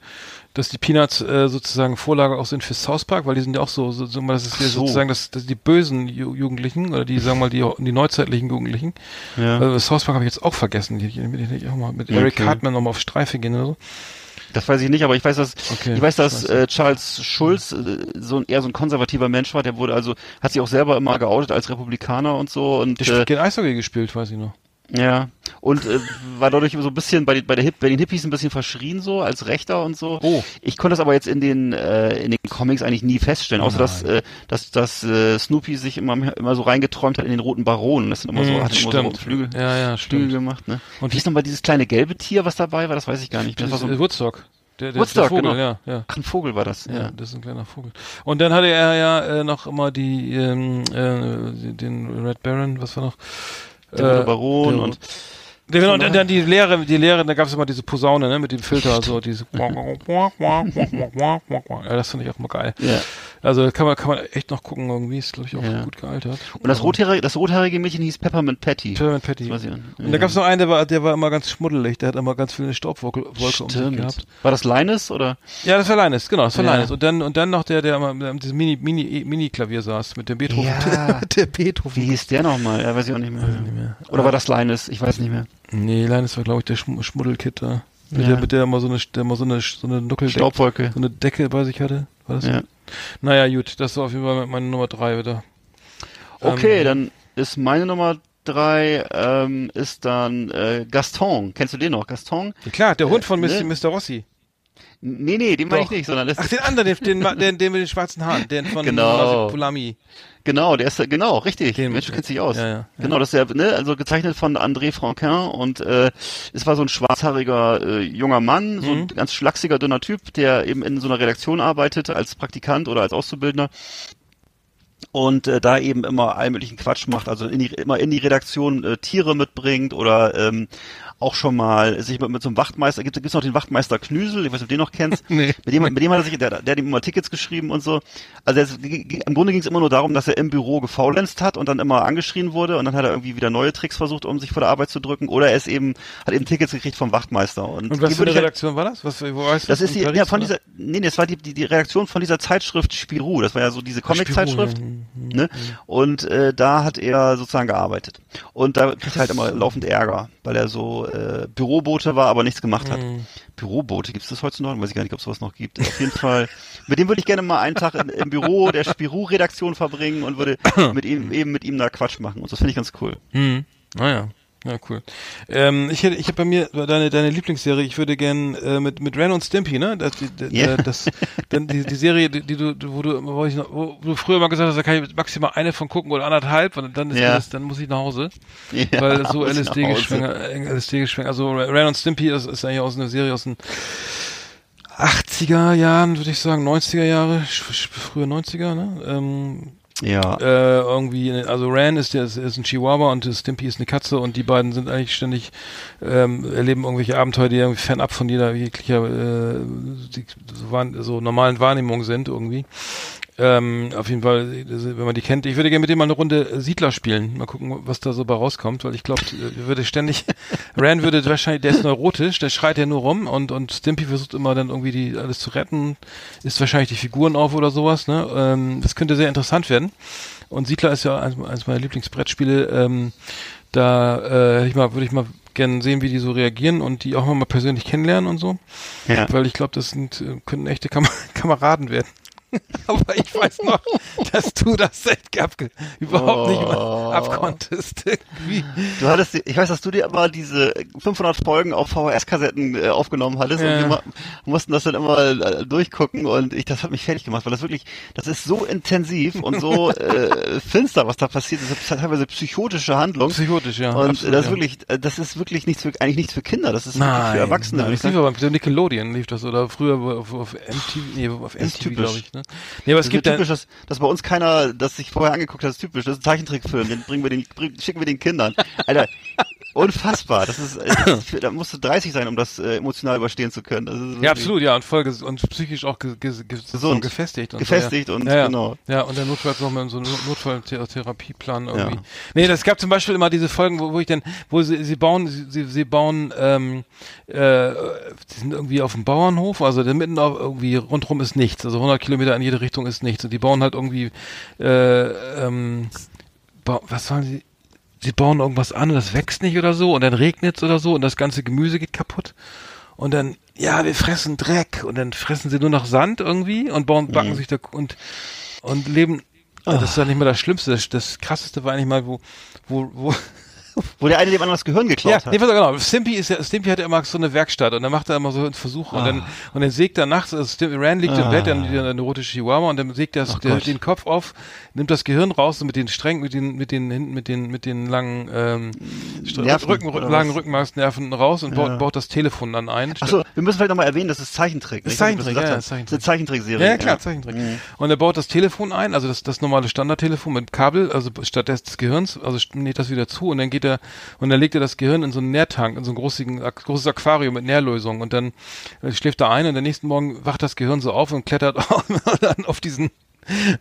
dass die Peanuts äh, sozusagen Vorlage auch sind für South Park, weil die sind ja auch so, so, so das ist ja so. sozusagen das, das die bösen Ju Jugendlichen oder die sagen wir mal die die neuzeitlichen Jugendlichen. Ja. Also South Park habe ich jetzt auch vergessen, die, die, die, die auch mal mit Eric Okay. Cartman nochmal auf Streife gehen oder so. Das weiß ich nicht, aber ich weiß, dass Okay, ich weiß, dass äh, Charles Schulz äh, so ein eher so ein konservativer Mensch war. Der wurde also hat sich auch selber immer geoutet als Republikaner und so und Der äh, äh, Eishockey gespielt, weiß ich noch. Ja und äh, war dadurch so ein bisschen bei, den- bei der Hip, bei den Hippies ein bisschen verschrien so als Rechter und so. Oh. Ich konnte das aber jetzt in den äh, in den Comics eigentlich nie feststellen, außer dass äh, dass dass äh, Snoopy sich immer immer so reingeträumt hat in den roten Baron. Das sind immer so Mm, hat immer so stimmt. rote Flügel. Ja, ja, Flügel stimmt. gemacht, ne? Und wie ist nochmal dieses kleine gelbe Tier, was dabei war? Das weiß ich gar nicht. Das war so ein, äh, Woodstock. Der, der, Woodstock, der Vogel, genau. ja, ja. Ach, ein Vogel war das. Ja, Ja. das ist ein kleiner Vogel. Und dann hatte er ja äh, noch immer die, ähm, äh, den Red Baron, was war noch? Der rote Baron der- und genau, und dann, die Lehre, die Lehre, da gab es immer diese Posaune, ne, mit dem Filter, so diese. ja, das finde ich auch mal geil. ja. Also kann man, kann man echt noch gucken, irgendwie ist, glaube ich, auch Ja. gut gealtert. Und das rothaarige, das rothaarige Mädchen hieß Peppermint Patty. German Patty. Und da gab es noch einen, der war, der war immer ganz schmuddelig, der hat immer ganz viele Staubwolke Wolke um sich gehabt. War das Linus oder? Ja, das war Linus, genau, das war Ja. Linus. Und dann, und dann noch der, der immer mit diesem Mini, Mini, Mini-Klavier saß, mit dem Beethoven. Ja. der Beethoven. Wie hieß der nochmal? Ja, weiß ich auch nicht mehr. nicht mehr. Oder war das Linus? Ich weiß nicht mehr. Nee, Linus war, glaube ich, der Schm Schmuddelkid da. Mit, Ja. der, mit der immer so eine, der immer so eine, so eine Nuckeldecke, Staubwolke. so eine Decke bei sich hatte. War das? Ja. Naja, gut, das war auf jeden Fall meine Nummer drei wieder. Okay, Ähm, dann ist meine Nummer drei ähm, ist dann äh, Gaston. Kennst du den noch? Gaston? Ja, klar, der Hund von Mr. ne? Mr. Rossi. Nee, nee, den meine ich nicht, sondern das Ach, den anderen, den, den, den, den mit den schwarzen Haaren, den von Genau. Pulami. Genau, der ist genau richtig. Den- Mensch, du kennst dich aus. Ja, ja, Genau, das ist ja, ne, also gezeichnet von André Franquin und äh, es war so ein schwarzhaariger äh, junger Mann, so Mhm. ein ganz schlachsiger dünner Typ, der eben in so einer Redaktion arbeitet als Praktikant oder als Auszubildender und äh, da eben immer allen möglichen Quatsch macht, also in die, immer in die Redaktion äh, Tiere mitbringt oder ähm, auch schon mal sich mit, mit so einem Wachtmeister, gibt es noch den Wachtmeister Knüsel, ich weiß nicht, ob du den noch kennst, Nee. mit dem, mit dem hat er sich, der, der hat ihm immer Tickets geschrieben und so. Also es, im Grunde ging es immer nur darum, dass er im Büro gefaulenzt hat und dann immer angeschrien wurde und dann hat er irgendwie wieder neue Tricks versucht, um sich vor der Arbeit zu drücken oder er ist eben, hat eben Tickets gekriegt vom Wachtmeister. Und, Und was für eine halt- Redaktion war das? Was, wo heißt das ist In die, Paris, ja, von oder? dieser, nee, das war die, die, die Reaktion von dieser Zeitschrift Spirou. Das war ja so diese Comic-Zeitschrift. Spirou, Ne? Und äh, da hat er sozusagen gearbeitet. Und da kriegt er halt immer laufend Ärger, weil er so äh, Bürobote war, aber nichts gemacht hat. Mhm. Bürobote, gibt es das heutzutage? Weiß ich gar nicht, ob es sowas noch gibt. Auf jeden Fall, mit dem würde ich gerne mal einen Tag in, im Büro der Spirou-Redaktion verbringen und würde mit ihm eben mit ihm da Quatsch machen. Und das finde ich ganz cool. Hm. Naja. Ja, cool. Ähm, ich hätte, ich habe bei mir deine deine Lieblingsserie. Ich würde gern äh, mit mit Ren und Stimpy, ne? Das, die, die, Ja. das dann die, die Serie, die, die du, wo du, wo, ich noch, wo du früher mal gesagt hast, da kann ich maximal eine von gucken oder anderthalb, und dann ist Ja. das, dann muss ich nach Hause, Ja, weil so LSD nach Hause. geschwänger, äh, LSD geschwänger. Also Ren und Stimpy ist, ist eigentlich aus einer Serie aus den 80er Jahren, würde ich sagen, 90er Jahre, frühe 90er, ne? Ähm, Ja. äh, irgendwie, also Ran ist, ist, ist ein Chihuahua und Stimpy ist eine Katze und die beiden sind eigentlich ständig, ähm, erleben irgendwelche Abenteuer, die irgendwie fernab von jeder jeglicher äh, die, so, so normalen Wahrnehmung sind irgendwie. Ähm, auf jeden Fall, wenn man die kennt, ich würde gerne mit dem mal eine Runde Siedler spielen. Mal gucken, was da so bei rauskommt, weil ich glaube, würde ständig, Ran würde wahrscheinlich, der ist neurotisch, der schreit ja nur rum und, und Stimpy versucht immer dann irgendwie die alles zu retten, isst wahrscheinlich die Figuren auf oder sowas, ne? Ähm, das könnte sehr interessant werden. Und Siedler ist ja eins, eins meiner Lieblingsbrettspiele. Ähm, da äh, ich mal, würde ich mal gerne sehen, wie die so reagieren und die auch mal persönlich kennenlernen und so. ja. Weil ich glaube, das sind, äh, können echte Kam Kameraden werden. Aber ich weiß noch, dass du das abge überhaupt nicht mehr Oh. abkonntest. Irgendwie. Du hattest, ich weiß, dass du dir immer diese 500 Folgen auf VHS-Kassetten äh, aufgenommen hattest Ja. und wir mussten das dann immer äh, durchgucken und ich, das hat mich fertig gemacht, weil das wirklich, das ist so intensiv und so äh, finster, was da passiert. Das ist teilweise psychotische Handlung. Psychotisch, ja. und absolut, das ist wirklich, äh, das ist wirklich nichts für, eigentlich nichts für Kinder, das ist wirklich Nein, für Erwachsene. Nein, das lief aber bei Nickelodeon lief das oder früher auf, auf MTV, nee, auf MTV glaube ich. Ne? Nee, aber es Das ist gibt ja typisch, dass, dass bei uns keiner das sich vorher angeguckt hat, ist typisch. Das ist ein Zeichentrickfilm, den bringen wir den, schicken wir den Kindern. Alter, unfassbar. Das ist, äh, da musst du 30 sein, um das äh, emotional überstehen zu können. Das wirklich ja absolut, ja, und voll und psychisch auch ge ge ge Gesund. gefestigt. Und Gefestigt so, ja. und ja, ja. genau. Ja, und der notfalls noch mit so einem Notfalltherapieplan irgendwie. Ja. Nee, das gab zum Beispiel immer diese Folgen, wo, wo ich dann, wo sie, sie bauen, sie, sie, bauen, ähm, äh, sie sind irgendwie auf dem Bauernhof, also da mitten auf, irgendwie rundrum ist nichts, also 100 Kilometer in jede Richtung ist nichts. Und die bauen halt irgendwie, äh, ähm, was sollen sie, sie bauen irgendwas an und das wächst nicht oder so. Und dann regnet es oder so und das ganze Gemüse geht kaputt. Und dann, ja, wir fressen Dreck. Und dann fressen sie nur noch Sand irgendwie und bauen, backen Mhm. sich da und, und leben, Ah. das ist ja nicht mehr das Schlimmste, das, das krasseste war eigentlich mal, wo, wo, wo, Wo der eine dem anderen das Gehirn geklaut ja, hat. nee, genau. Stimpy ist ja, Stimpy hat ja immer so eine Werkstatt und dann macht er immer so einen Versuch und dann und dann sägt er nachts, also Stimpy, Rand liegt im Ah. Bett, dann der neurotische Chihuahua und dann sägt er Ach der, den Kopf auf, nimmt das Gehirn raus und mit den Strängen, mit den mit den hinten mit den mit den langen ähm, Nerven, Rücken, langen? Rückenmarksnerven raus und Ja. baut, baut das Telefon dann ein. Achso, wir müssen vielleicht nochmal erwähnen, das ist Zeichentrick. Ist? Das Zeichentrick, ja, hast. ist Zeichentrick. Das ist eine Zeichentrickserie. Ja, ja, klar, Zeichentrick. Mhm. Und er baut das Telefon ein, also das, das normale Standardtelefon mit Kabel, also statt des, des Gehirns, also näht das wieder zu und dann geht er, und dann legt er das Gehirn in so einen Nährtank, in so ein großes Aquarium mit Nährlösung und dann äh, schläft er ein und am nächsten Morgen wacht das Gehirn so auf und klettert dann auf diesen,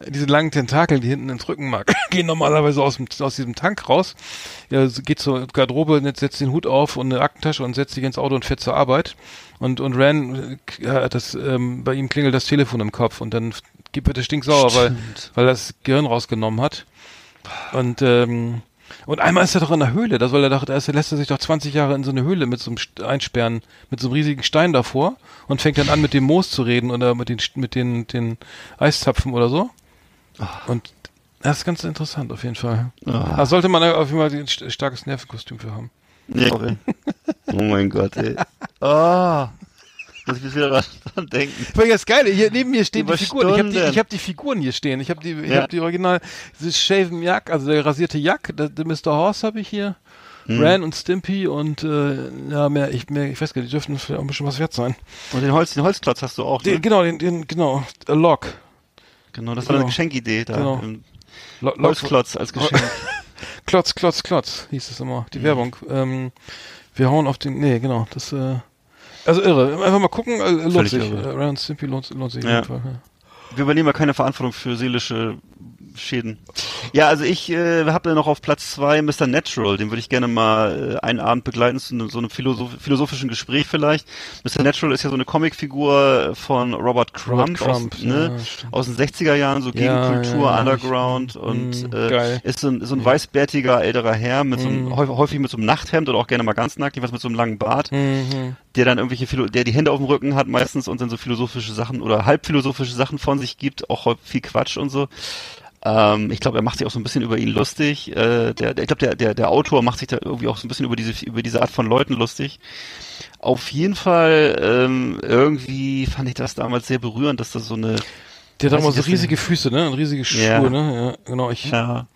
diese langen Tentakel, die hinten ins Rückenmark gehen normalerweise aus, dem, aus diesem Tank raus. Er geht zur Garderobe, setzt den Hut auf und eine Aktentasche und setzt sich ins Auto und fährt zur Arbeit. Und, und Ran, äh, hat das, ähm, bei ihm klingelt das Telefon im Kopf und dann gibt er das stinksauer, weil, weil er das Gehirn rausgenommen hat. Und, ähm, und einmal ist er doch in der Höhle, das, weil er er ist- lässt er sich doch 20 Jahre in so eine Höhle mit so einem einsperren, mit so einem riesigen Stein davor und fängt dann an mit dem Moos zu reden oder mit den, mit den, den Eiszapfen oder so. Und das ist ganz interessant auf jeden Fall. Da sollte man auf jeden Fall ein st- starkes Nervenkostüm für haben. Okay. oh mein Gott, ey. Ah. Muss ich wieder dran denken. Weil das Geile, hier neben mir stehen Über die Figuren. Ich habe die, ich hab die Figuren hier stehen. Ich habe die, ich Ja. hab die Original, dieses Shaven Jack, also der rasierte Jack, der, der Mr. Horse habe ich hier. Hm. Ran und Stimpy und äh, ja, mehr, ich, mehr, ich weiß gar nicht, die dürften vielleicht auch ein bisschen was wert sein. Und den Holz, den Holzklotz hast du auch, ne? Den, genau, den, den, genau, a Lock. Genau, das war eine Genau. Geschenkidee da. Genau. Lo Lock Holzklotz als Geschenk. Klotz, Klotz, Klotz, hieß es immer, die Werbung. Ähm, wir hauen auf den, nee, genau, das, äh, also irre. Einfach mal gucken, äh, lohnt sich. irre. Äh, Ran und Stimpy lohnt, lohnt sich auf Ja. jeden Fall. Ja. Wir übernehmen ja keine Verantwortung für seelische Schäden. Ja, also ich äh, habe noch auf Platz zwei Mr. Natural, den würde ich gerne mal äh, einen Abend begleiten zu einem- so einem philosoph philosophischen Gespräch vielleicht. Mr. Natural ist ja so eine Comicfigur von Robert Crumb, Crumb, aus, ne, ja, aus den 60er Jahren, so Ja, Gegenkultur, ja, ja, Underground und mm, äh, ist so ein, so ein weißbärtiger älterer Herr mit so einem, Mm. häufig, mit so einem Nachthemd oder auch gerne mal ganz nackt, jeweils mit so einem langen Bart Mhm. der dann irgendwelche, Philo der die Hände auf dem Rücken hat meistens und dann so philosophische Sachen oder halbphilosophische Sachen von sich gibt, auch viel Quatsch und so. Ähm, ich glaube, er macht sich auch so ein bisschen über ihn lustig. Äh, der, der, ich glaube, der, der, der Autor macht sich da irgendwie auch so ein bisschen über diese, über diese Art von Leuten lustig. Auf jeden Fall, ähm, irgendwie fand ich das damals sehr berührend, dass das so eine, Der hat ich, so riesige Füße, ne? Und riesige Schuhe, Ja. ne? Ja, genau. Ich, ja,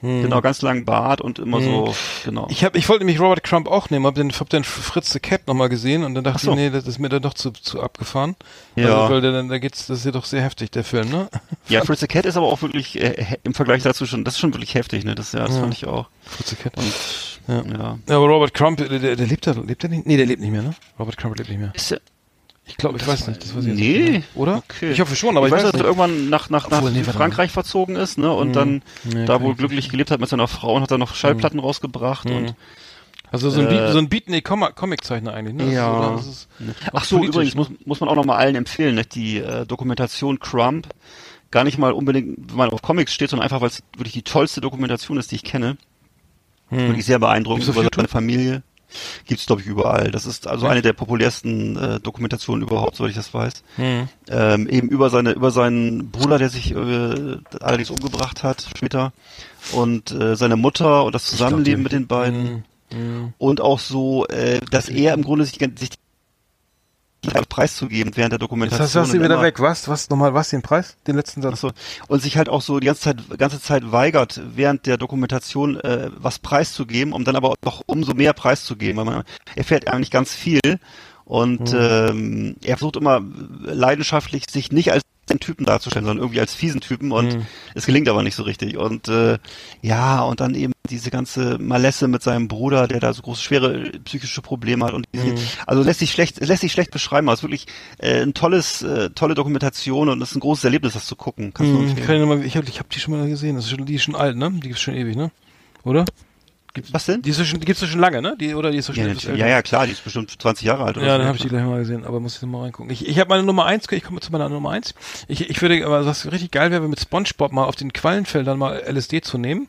hm. genau, ganz langen Bart und immer so, genau. Ich habe, ich wollte nämlich Robert Crump auch nehmen, hab den, hab den Fritz the Cat nochmal gesehen und dann dachte Ach so. ich, nee, das ist mir dann doch zu, zu abgefahren. Ja. Also, weil dann- da geht's, das ist ja doch sehr heftig, der Film, ne? Ja, Fritz the Cat ist aber auch wirklich äh, im Vergleich dazu schon, das ist schon wirklich heftig, ne? Das, ja, das Ja. fand ich auch. Fritz the Cat. Und, Ja. ja. Ja, aber Robert Crump, der, der, der lebt da, lebt er nicht? Nee, der lebt nicht mehr, ne? Robert Crump lebt nicht mehr. Ist ja, Ich glaube, ich weiß nicht, das weiß ich jetzt Nee. nicht. mehr. Oder? Okay. Ich hoffe schon, aber ich, ich, weiß, weiß dass er irgendwann nach, nach, nach Obwohl, nee, Frankreich verzogen ist, ne? Und Mhm. dann Nee, da wohl ich glücklich nicht. gelebt hat mit seiner Frau und hat dann noch Schallplatten rausgebracht Mhm. und Also so ein, Äh, so ein Beatnik Comic Comiczeichner eigentlich, ne? Das Ja. Ist? Das ist Ach so, übrigens muss, muss man auch noch mal allen empfehlen, ne? die äh, Dokumentation Crump. Gar nicht mal unbedingt, wenn man auf Comics steht, sondern einfach, weil es wirklich die tollste Dokumentation ist, die ich kenne. Wirklich sehr beeindruckend über seine? Familie. Gibt's glaube ich überall. Das ist also eine der populärsten äh, Dokumentationen überhaupt, soweit ich das weiß. Hm. ähm, eben über seine über seinen Bruder, der sich äh, allerdings umgebracht hat später und äh, seine Mutter und das Zusammenleben mit den beiden Hm. und auch so, äh, dass er im Grunde sich, sich die preiszugeben während der Dokumentation. hast, hast du wieder weg. Was? Was? Nochmal was? Den Preis? Den letzten Satz? Achso. Und sich halt auch so die ganze Zeit, ganze Zeit weigert, während der Dokumentation äh, was preiszugeben, um dann aber noch umso mehr preiszugeben, weil man erfährt eigentlich ganz viel und Mhm. ähm, er versucht immer leidenschaftlich sich nicht als Typen darzustellen, sondern irgendwie als fiesen Typen und Mhm. es gelingt aber nicht so richtig. Und äh, ja, und dann eben diese ganze Malesse mit seinem Bruder, der da so große, schwere psychische Probleme hat und diese, Mhm. also lässt sich schlecht, lässt sich schlecht beschreiben, aber es ist wirklich äh, ein tolles, äh, tolle Dokumentation und es ist ein großes Erlebnis, das zu gucken. Kannst du Hm, empfehlen. kann ich mal, ich habe ich hab die schon mal gesehen. Das ist schon, die ist schon alt, ne? Die gibt's schon ewig, ne? Oder? Was denn? Die, ist schon, die gibt's schon lange, ne? Die, oder die ist ja schon Ja, ja, ja, klar, die ist bestimmt 20 Jahre alt oder Ja, so. dann habe ich die gleich mal gesehen, aber muss ich noch mal reingucken. Ich, ich habe meine Nummer eins, ich komme zu meiner Nummer eins. Ich, ich würde, aber was richtig geil wäre, mit SpongeBob mal auf den Quallenfeldern mal LSD zu nehmen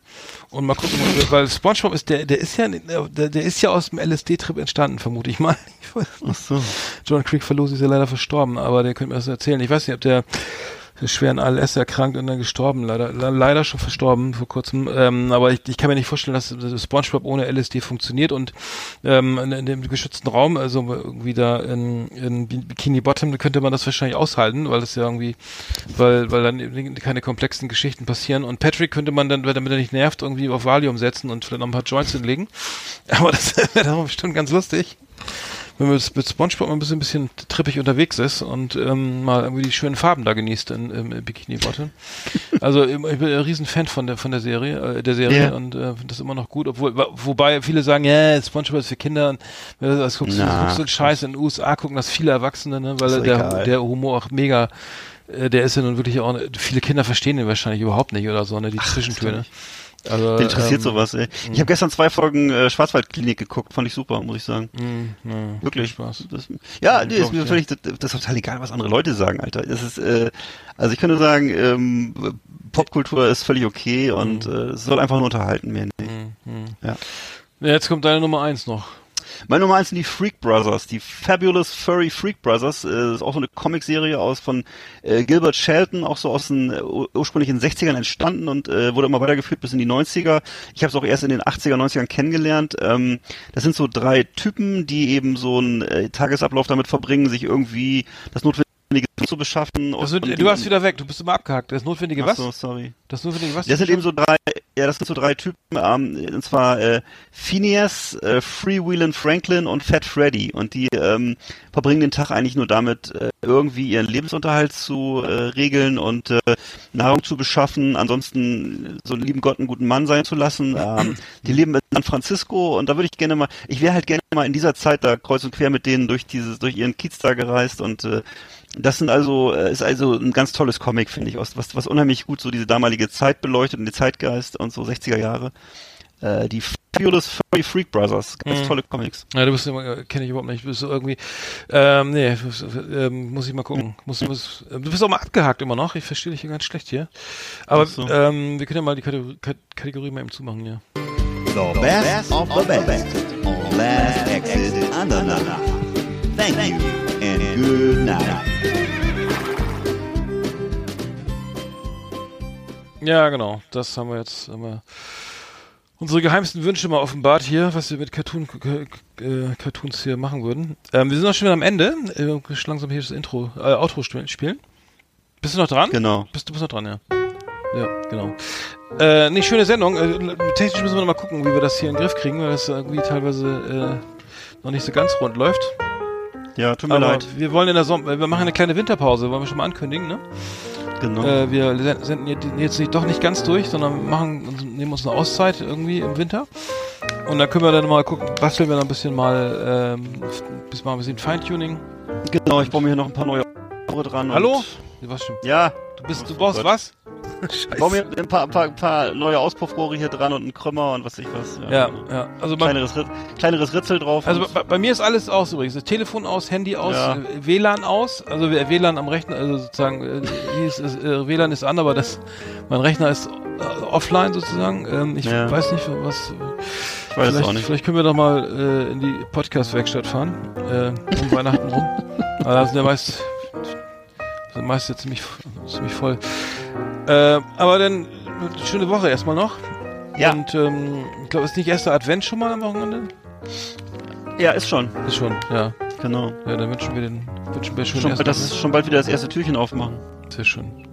und mal gucken, weil SpongeBob ist der, der ist ja, der, der ist ja aus dem LSD-Trip entstanden, vermute ich mal. Ich weiß Ach so. John Creek Verlose ist ja leider verstorben, aber der könnte mir das erzählen. Ich weiß nicht, ob der ist schwer an ALS erkrankt und dann gestorben, leider, le- leider schon verstorben vor kurzem. Ähm, aber ich, ich kann mir nicht vorstellen, dass das SpongeBob ohne LSD funktioniert und ähm, in, in dem geschützten Raum, also irgendwie da in, in Bikini Bottom, könnte man das wahrscheinlich aushalten, weil das ja irgendwie, weil, weil dann eben keine komplexen Geschichten passieren. Und Patrick könnte man dann, damit er nicht nervt, irgendwie auf Valium setzen und vielleicht noch ein paar Joints hinlegen. Aber das wäre bestimmt ganz lustig wenn man mit, SpongeBob mal ein bisschen, ein bisschen trippig unterwegs ist und ähm, mal irgendwie die schönen Farben da genießt in, im Bikini Bottom. Also ich bin ein riesen Fan von der von der Serie, äh, der Serie Ja. und äh, finde das immer noch gut, obwohl wobei viele sagen, ja, SpongeBob ist für Kinder und wenn du das guckst, du Na, guckst so einen Scheiß in den USA gucken das viele Erwachsene, ne, weil der egal. der Humor auch mega äh, der ist ja nun wirklich auch viele Kinder verstehen den wahrscheinlich überhaupt nicht oder so, ne, die Zwischentöne. Also interessiert ähm, sowas, ey. Ich habe gestern zwei Folgen äh, Schwarzwaldklinik geguckt, fand ich super, muss ich sagen. mh, ja, Wirklich. Spaß. Das, ja, nee, ist mir völlig, das, das ist total egal, was andere Leute sagen, Alter. Das ist, äh, also ich nur sagen, ähm, Popkultur ist völlig okay und Mhm. äh, es soll einfach nur unterhalten, nicht. Ja. Ja, jetzt kommt deine Nummer eins noch. Meine Nummer eins sind die Freak Brothers, die Fabulous Furry Freak Brothers. Äh, ist auch so eine Comicserie aus von äh, Gilbert Shelton, auch so aus den äh, ur- ursprünglich in den 60ern entstanden und äh, wurde immer weitergeführt bis in die 90er. Ich habe es auch erst in den 80er, 90ern kennengelernt. Ähm, das sind so drei Typen, die eben so einen äh, Tagesablauf damit verbringen, sich irgendwie das notwendige zu beschaffen. Also, du warst wieder weg, du bist immer abgehakt. Das notwendige was? so, sorry. Das notwendige was? Das sind eben so drei, ja, das sind so drei Typen, ähm, und zwar äh, Phineas, äh, Freewheelin Franklin und Fat Freddy. Und die ähm, verbringen den Tag eigentlich nur damit, äh, irgendwie ihren Lebensunterhalt zu äh, regeln und äh, Nahrung zu beschaffen, ansonsten so einen lieben Gott einen guten Mann sein zu lassen. Ähm, die leben in San Francisco und da würde ich gerne mal, ich wäre halt gerne mal in dieser Zeit da kreuz und quer mit denen durch dieses, durch ihren Kiez da gereist und äh, das sind also, äh, ist also ein ganz tolles Comic, finde ich, was, was unheimlich gut so diese damalige Zeit beleuchtet und den Zeitgeist und so 60er Jahre. Äh, die Fabulous Furry Freak Brothers, ganz Mhm. tolle Comics. Ja, du bist immer, kenne ich überhaupt nicht. Du bist so irgendwie, ähm, nee, du ähm, muss ich mal gucken. Muss, muss, äh, du bist auch mal abgehakt immer noch. Ich verstehe dich hier ganz schlecht hier. Aber so. ähm, wir können ja mal die Kategorie, Kat- Kategorie mal eben zumachen hier. The best of the best on Last Exit. Thank you and good night. Ja, genau. Das haben wir jetzt wir unsere geheimsten Wünsche mal offenbart hier, was wir mit Cartoon, äh, Cartoons hier machen würden. Ähm, wir sind auch schon wieder am Ende. Äh, langsam hier das Intro, äh, Outro spielen. Bist du noch dran? Genau. Bist du bist noch dran, ja. Ja, genau. Äh, nee, schöne Sendung. Äh, technisch müssen wir noch mal gucken, wie wir das hier in den Griff kriegen, weil das irgendwie teilweise äh, noch nicht so ganz rund läuft. Ja, tut mir Aber leid. wir wollen in der Sommer, wir machen eine kleine Winterpause, wollen wir schon mal ankündigen, ne? Genau. Äh, wir sen- senden jetzt- nicht, doch nicht ganz durch, sondern machen, nehmen uns eine Auszeit irgendwie im Winter. Und da können wir dann mal gucken, basteln wir noch ein bisschen mal, ähm, bis mal ein bisschen Feintuning. genau, ich baue mir hier noch ein paar neue Rohre dran. Hallo? Was ja, Du bist, du Oh brauchst Gott. was? Ich baue mir ein paar, ein paar, ein paar neue Auspuffrohre hier dran und einen Krümmer und was ich was. Ja, genau. ja. Also Kleineres, Rit kleineres Ritzel drauf. also bei, bei mir ist alles aus übrigens. Das Telefon aus, Handy aus, Ja. äh, WLAN aus. Also WLAN am Rechner, also sozusagen, äh, ist, ist, äh, WLAN ist an, aber das, mein Rechner ist offline sozusagen. Ähm, ich Ja. weiß nicht, was. ich weiß vielleicht, auch nicht. vielleicht können wir doch mal äh, in die Podcast-Werkstatt fahren, äh, um Weihnachten rum. Aber da sind ja meist, sind meist ja ziemlich, ziemlich voll. Äh, aber dann eine schöne Woche erstmal noch. Ja. Und ähm, ich glaube, ist nicht erster Advent schon mal am Wochenende? Ja, ist schon. Ist schon, ja. Genau. Ja, dann wünschen wir den, wünschen wir Schon, ersten das schon bald wieder das erste Türchen aufmachen. Sehr schön.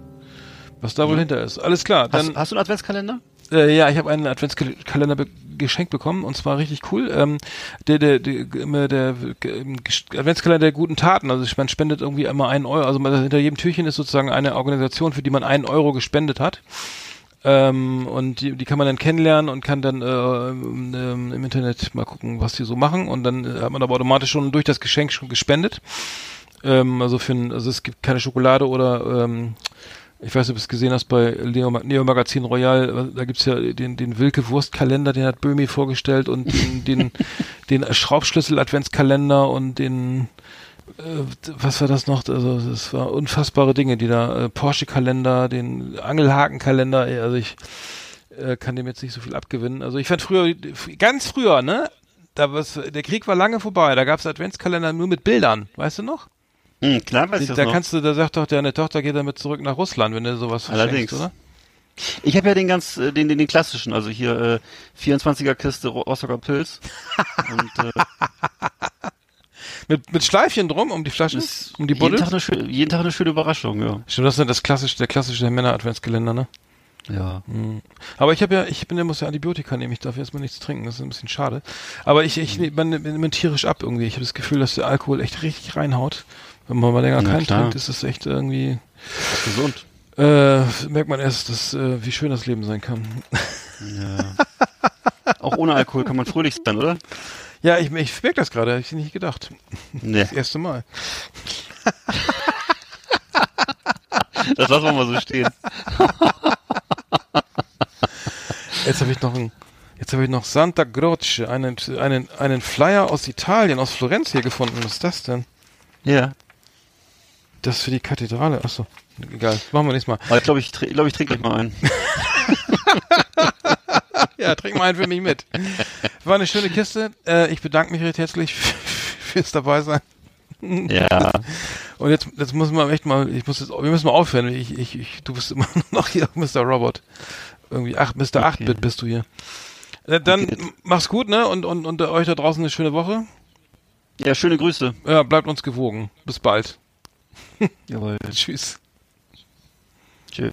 Was da wohl hinter ist. Alles klar, Hast, dann, hast du einen Adventskalender? äh, ja, ich habe einen Adventskalender be geschenkt bekommen und zwar richtig cool. Ähm, der, der, der, der, der Adventskalender der guten Taten. Also man spendet irgendwie immer einen Euro. Also hinter jedem Türchen ist sozusagen eine Organisation, für die man einen Euro gespendet hat. Ähm, und die, die kann man dann kennenlernen und kann dann äh, ähm, im Internet mal gucken, was die so machen. Und dann äh, hat man aber automatisch schon durch das Geschenk schon gespendet. Ähm, also für ein, also es gibt keine Schokolade oder ähm, ich weiß nicht, ob du es gesehen hast bei Neo, Neo Magazin Royal, da gibt's ja den, den Wilke Wurstkalender, den hat Böhmi vorgestellt und den, den, den Schraubschlüssel Adventskalender und den äh, was war das noch? Also das war unfassbare Dinge, die da äh, Porsche Kalender, den Angelhaken-Kalender, also ich äh, kann dem jetzt nicht so viel abgewinnen. Also ich fand früher, ganz früher, ne? Da was, der Krieg war lange vorbei, da gab's Adventskalender nur mit Bildern, weißt du noch? Hm, klar weiß ich das da noch. kannst du, da sagt doch deine Tochter geht damit zurück nach Russland, wenn du sowas verschenkst, Allerdings. oder? Ich habe ja den ganz, äh, den, den, den klassischen, also hier äh, 24er Kiste Ro- Rostocker Pilz. Und äh, Mit, mit Schleifchen drum um die Flaschen, ist um die jeden, Buddel. Tag eine, jeden Tag eine schöne Überraschung, ja. Stimmt, das ist das klassische, der klassische Männer-Adventskalender, ne? Ja. Aber ich habe ja, ich bin, muss ja Antibiotika nehmen, ich darf erstmal nichts trinken, das ist ein bisschen schade. Aber ich, ich ne- man nimmt tierisch ab irgendwie. Ich habe das Gefühl, dass der Alkohol echt richtig reinhaut. Wenn man mal länger Na keinen klar. trinkt, ist das echt irgendwie, Gesund. äh, merkt man erst, dass, äh, wie schön das Leben sein kann. Ja. Auch ohne Alkohol kann man fröhlich sein, oder? Ja, ich, ich merke das gerade, hätte ich nicht gedacht. Nee, Das erste Mal. das lassen wir mal so stehen. Jetzt habe ich noch ein, jetzt habe ich noch Santa Croce, einen, einen, einen Flyer aus Italien, aus Florenz hier gefunden. Was ist das denn? Ja. Das für die Kathedrale. Achso, egal. Machen wir nächstes Mal. Aber ich glaube, ich, glaub, ich trinke gleich mal einen. Ja, trink mal einen für mich mit. War eine schöne Kiste. Äh, ich bedanke mich recht herzlich fürs dabei sein. Ja. Und jetzt, jetzt muss man echt mal, ich muss jetzt, wir müssen mal aufhören. Ich, ich, ich, du bist immer noch hier, Mr. Robot. Irgendwie acht, Mr. 8-Bit bist du hier. Äh, dann Okay. mach's gut, ne? Und, und, und euch da draußen eine schöne Woche. Ja, schöne Grüße. Ja, bleibt uns gewogen. Bis bald. Jawohl. Tschüss. Tschö.